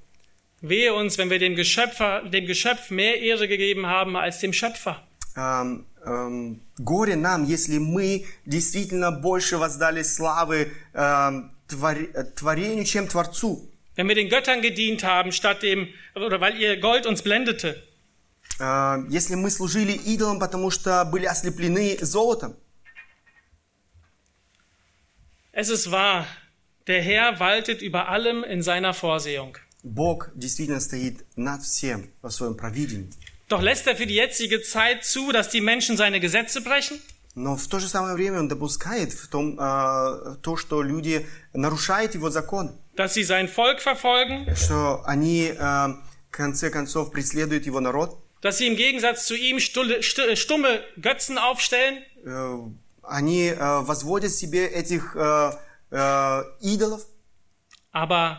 Wehe uns, wenn wir dem, Geschöpfer, dem Geschöpf mehr Ehre gegeben haben als dem Schöpfer. Эм, эм, горе нам, если мы действительно больше воздали славы эм, э, творению, чем Творцу. Wenn wir den Göttern gedient haben, statt dem, oder weil ihr Gold uns blendete. Э, если мы служили идолам, потому что были ослеплены золотом. Es ist wahr, der Herr waltet über allem in seiner Vorsehung. Бог действительно стоит над всем по своем провидении. Doch lässt er für die jetzige Zeit zu, dass die Menschen seine Gesetze brechen? Но в то же самое время Он допускает в том, э, то, что люди нарушают Его закон, Dass sie sein Volk verfolgen? что они э, в конце концов преследуют Его народ, Dass sie im Gegensatz zu ihm stulle, stu- stumme Götzen aufstellen? Э, они э, возводят себе этих э, э, идолов, Aber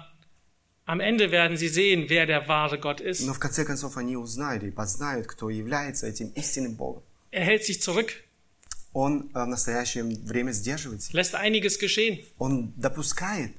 am Ende werden sie sehen, wer der wahre Gott ist. но в конце концов они узнают и познают, кто является этим истинным Богом. Er hält sich zurück, Он э, в настоящее время сдерживает себя. lässt einiges geschehen. Он допускает.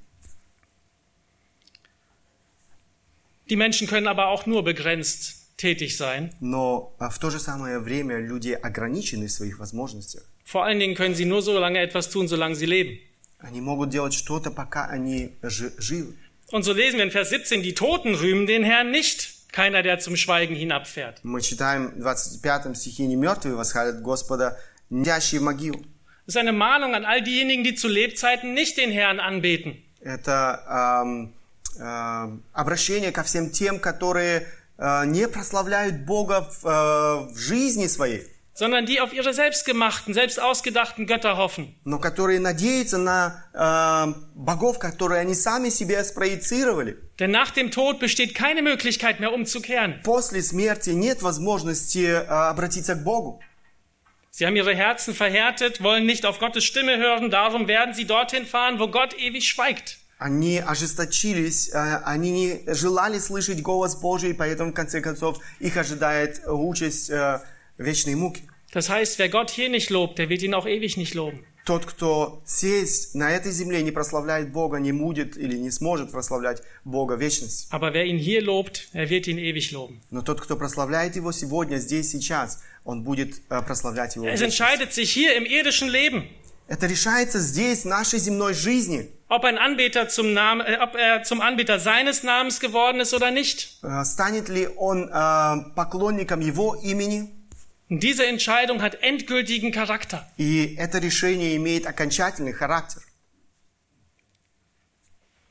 Die Menschen können aber auch nur begrenzt tätig sein. Но э, в то же самое время люди ограничены в своих возможностях. Vor allen Dingen können sie nur so lange etwas tun, solange sie leben. Они могут делать что-то, пока они жи- живы. Und so lesen wir in Vers 17, die Toten rühmen den Herrn nicht, keiner, der zum Schweigen hinabfährt. Мы читаем в 25 стихе «Не мертвые восхвалят Господа, несящие в могилу». Das ist eine Mahnung an all diejenigen, die zu Lebzeiten nicht den Herrn anbeten. Это эм, эм, обращение ко всем тем, которые э, не прославляют Бога в, э, в жизни своей, sondern die auf ihre selbstgemachten, selbst ausgedachten Götter hoffen. но которые надеются на э, богов, которые они сами себе спроецировали. Denn nach dem Tod besteht keine Möglichkeit mehr umzukehren. После смерти нет возможности э, обратиться к Богу. Sie haben ihre Herzen verhärtet, wollen nicht auf Gottes Stimme hören, darum werden sie dorthin fahren, wo Gott ewig schweigt. Они ожесточились, э, они не желали слышать голос Божий, поэтому в конце концов их ожидает участь э, вечной муки. Das heißt, wer Gott hier nicht lobt, der wird ihn auch ewig nicht loben. Тот, кто сесть на этой земле не прославляет Бога, не будет или не сможет прославлять Бога в вечности. Aber wer ihn hier lobt, er wird ihn ewig loben. Но тот, кто прославляет Его сегодня, здесь, сейчас, он будет э, прославлять Его. в Es вечности. entscheidet sich hier im irdischen Leben, Это решается здесь, в нашей земной жизни. ob ein Anbeter zum Namen, äh, ob er zum Anbeter seines Namens geworden ist oder nicht. Э, Станет ли он э, поклонником Его имени? Und diese Entscheidung hat endgültigen Charakter. И это решение имеет окончательный характер.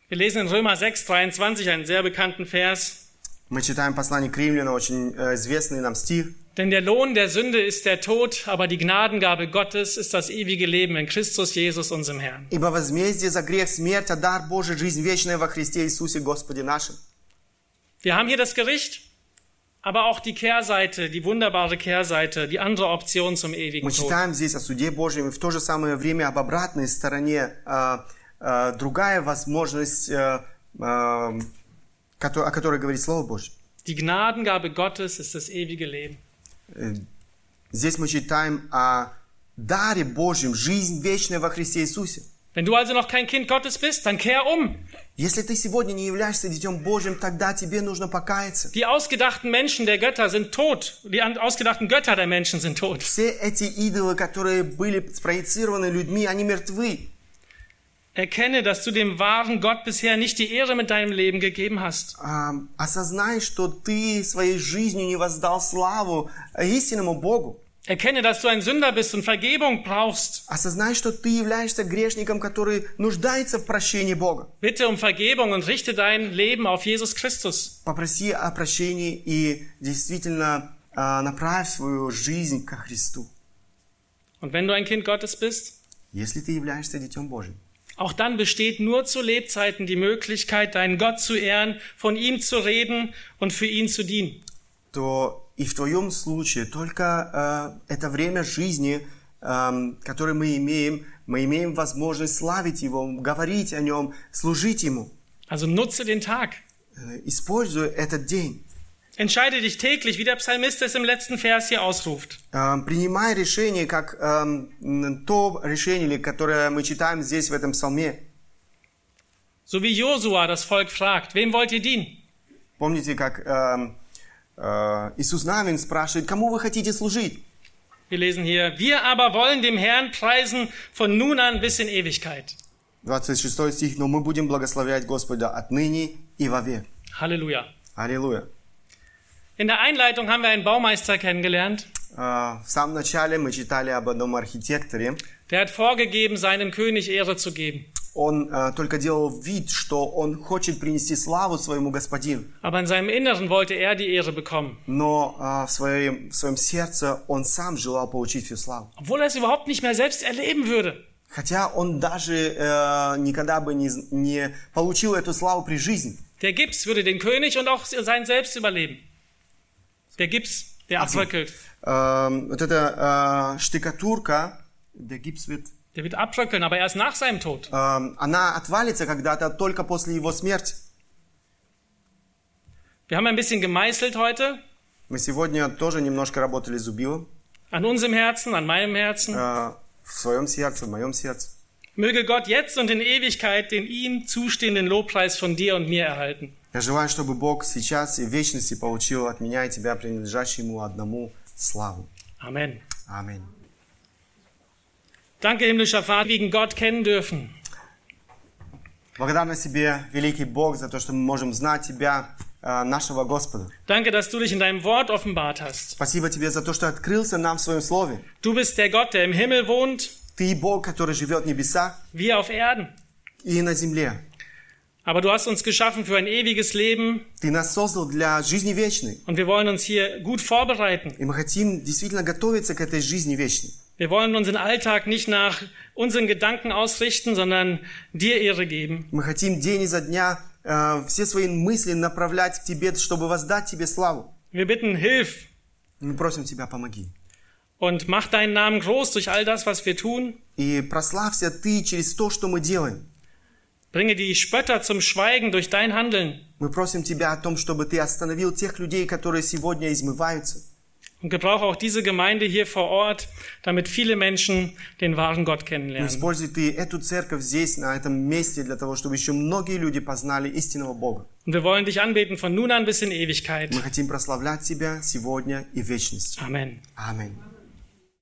Wir lesen in Römer 6, 23 einen sehr bekannten Vers. Мы читаем послание к римлянам, очень э, известный нам стих. Denn der Lohn der Sünde ist der Tod, aber die Gnadengabe Gottes ist das ewige Leben in Christus Jesus, unserem Herrn. Ибо возмездие за грех смерть, а дар Божий жизнь вечная во Христе Иисусе Господе нашим. Wir haben hier das Gericht, aber auch die Kehrseite, die wunderbare Kehrseite, die andere Option zum ewigen Мы Tod. читаем здесь о суде Божьем и в то же самое время об обратной стороне а, а, другая возможность, а, а, кото- о которой говорит Слово Божье. Die Gnadengabe Gottes ist das ewige Leben. Э, Здесь мы читаем о даре Божьем, жизнь вечная во Христе Иисусе. Wenn du also noch kein Kind Gottes bist, dann kehr um. Если ты сегодня не являешься Детем Божьим, тогда тебе нужно покаяться. Die ausgedachten Menschen der Götter sind tot. Die an- ausgedachten Götter der Menschen sind tot. Все эти идолы, которые были спроецированы людьми, они мертвы. Erkenne, dass du dem wahren Gott bisher nicht die Ehre mit deinem Leben gegeben hast. А, осознай, что ты своей жизнью не воздал славу истинному Богу. Erkenne, dass du ein Sünder bist und Vergebung brauchst. Осознай, что ты являешься грешником, который нуждается в прощении Бога. Bitte um Vergebung und richte dein Leben auf Jesus Christus. Попроси о прощении и действительно а, направь свою жизнь ко Христу. Und wenn du ein Kind Gottes bist, Если ты являешься Детем Божьим, auch dann besteht nur zu Lebzeiten die Möglichkeit, deinen Gott zu ehren, von ihm zu reden und für ihn zu dienen. то и в твоем случае только а, это время жизни, ам, которое мы имеем, мы имеем возможность славить Его, говорить о Нем, служить Ему. Also nutze den Tag. Э, Используя этот день. Entscheide dich täglich, wie der Psalmist es im letzten Vers hier ausruft. Принимай решение, как м, то решение, которое мы читаем здесь в этом псалме. So wie Josua das Volk fragt, wem wollt ihr dienen? Помните, как Иисус Навин спрашивает, кому вы хотите служить? Wir lesen hier, wir aber wollen dem Herrn preisen von nun an bis in Ewigkeit. 26 стих, но мы будем благословлять Господа отныне и вовек. Halleluja. Аллилуйя. In der Einleitung haben wir einen Baumeister kennengelernt, А, В самом начале мы читали об одном архитекторе. der hat vorgegeben, seinem König Ehre zu geben. Он а, только делал вид, что он хочет принести славу своему господину. Aber in seinem Inneren wollte er die Ehre bekommen, Но а, в, своем, в своем сердце он сам желал получить всю славу. obwohl er es überhaupt nicht mehr selbst erleben würde. Хотя он даже э, никогда бы не, не получил эту славу при жизни. Der Gips würde den König und auch sein Selbst überleben. Der Gips, der abbröckelt. Эм, вот эта э, штукатурка, der Gips wird, Der wird abbröckeln, aber erst nach seinem Tod. эм, она отвалится когда-то только после его смерти. Wir haben ein bisschen gemeißelt heute Мы сегодня тоже немножко работали зубилом an unserem Herzen, an meinem Herzen. э, в своем сердце, в моем сердце. Möge Gott jetzt und in Ewigkeit den ihm zustehenden Lobpreis von dir und mir erhalten. Я желаю, чтобы Бог сейчас и в вечности получил от меня и тебя принадлежащую ему одному славу. Amen. Аминь. Danke, himmlischer Vater, wegen Gott kennen dürfen. Благодарна тебе, великий Бог, за то, что мы можем знать Тебя, э, нашего Господа. Danke, dass du dich in deinem Wort offenbart hast. Спасибо Тебе за то, что открылся нам в Своем Слове. Du bist der Gott, der im Himmel wohnt, Ты Бог, который живет в небесах wir auf Erden. и на земле. Aber du hast uns geschaffen für ein ewiges Leben Ты нас создал для жизни вечной. und wir wollen uns hier gut vorbereiten. И мы хотим действительно готовиться к этой жизни вечной. Wir wollen unseren Alltag nicht nach unseren Gedanken ausrichten, sondern dir Ehre geben. Мы хотим день изо дня э, все свои мысли направлять к Тебе, чтобы воздать Тебе славу. Wir bitten, hilf Мы просим Тебя, помоги. und mach deinen Namen groß durch all das, was wir tun. И прославься Ты через то, что мы делаем. Bringe die Spötter zum Schweigen durch dein Handeln Мы просим Тебя о том, чтобы Ты остановил тех людей, которые сегодня измываются. und gebrauche auch diese Gemeinde hier vor Ort, damit viele Menschen den wahren Gott Но kennenlernen. используй Ты эту церковь здесь, на этом месте, для того, чтобы еще многие люди познали истинного Бога. Und wir wollen dich anbeten von nun an bis in Ewigkeit. Мы хотим прославлять Тебя сегодня и в вечности. Amen. Аминь.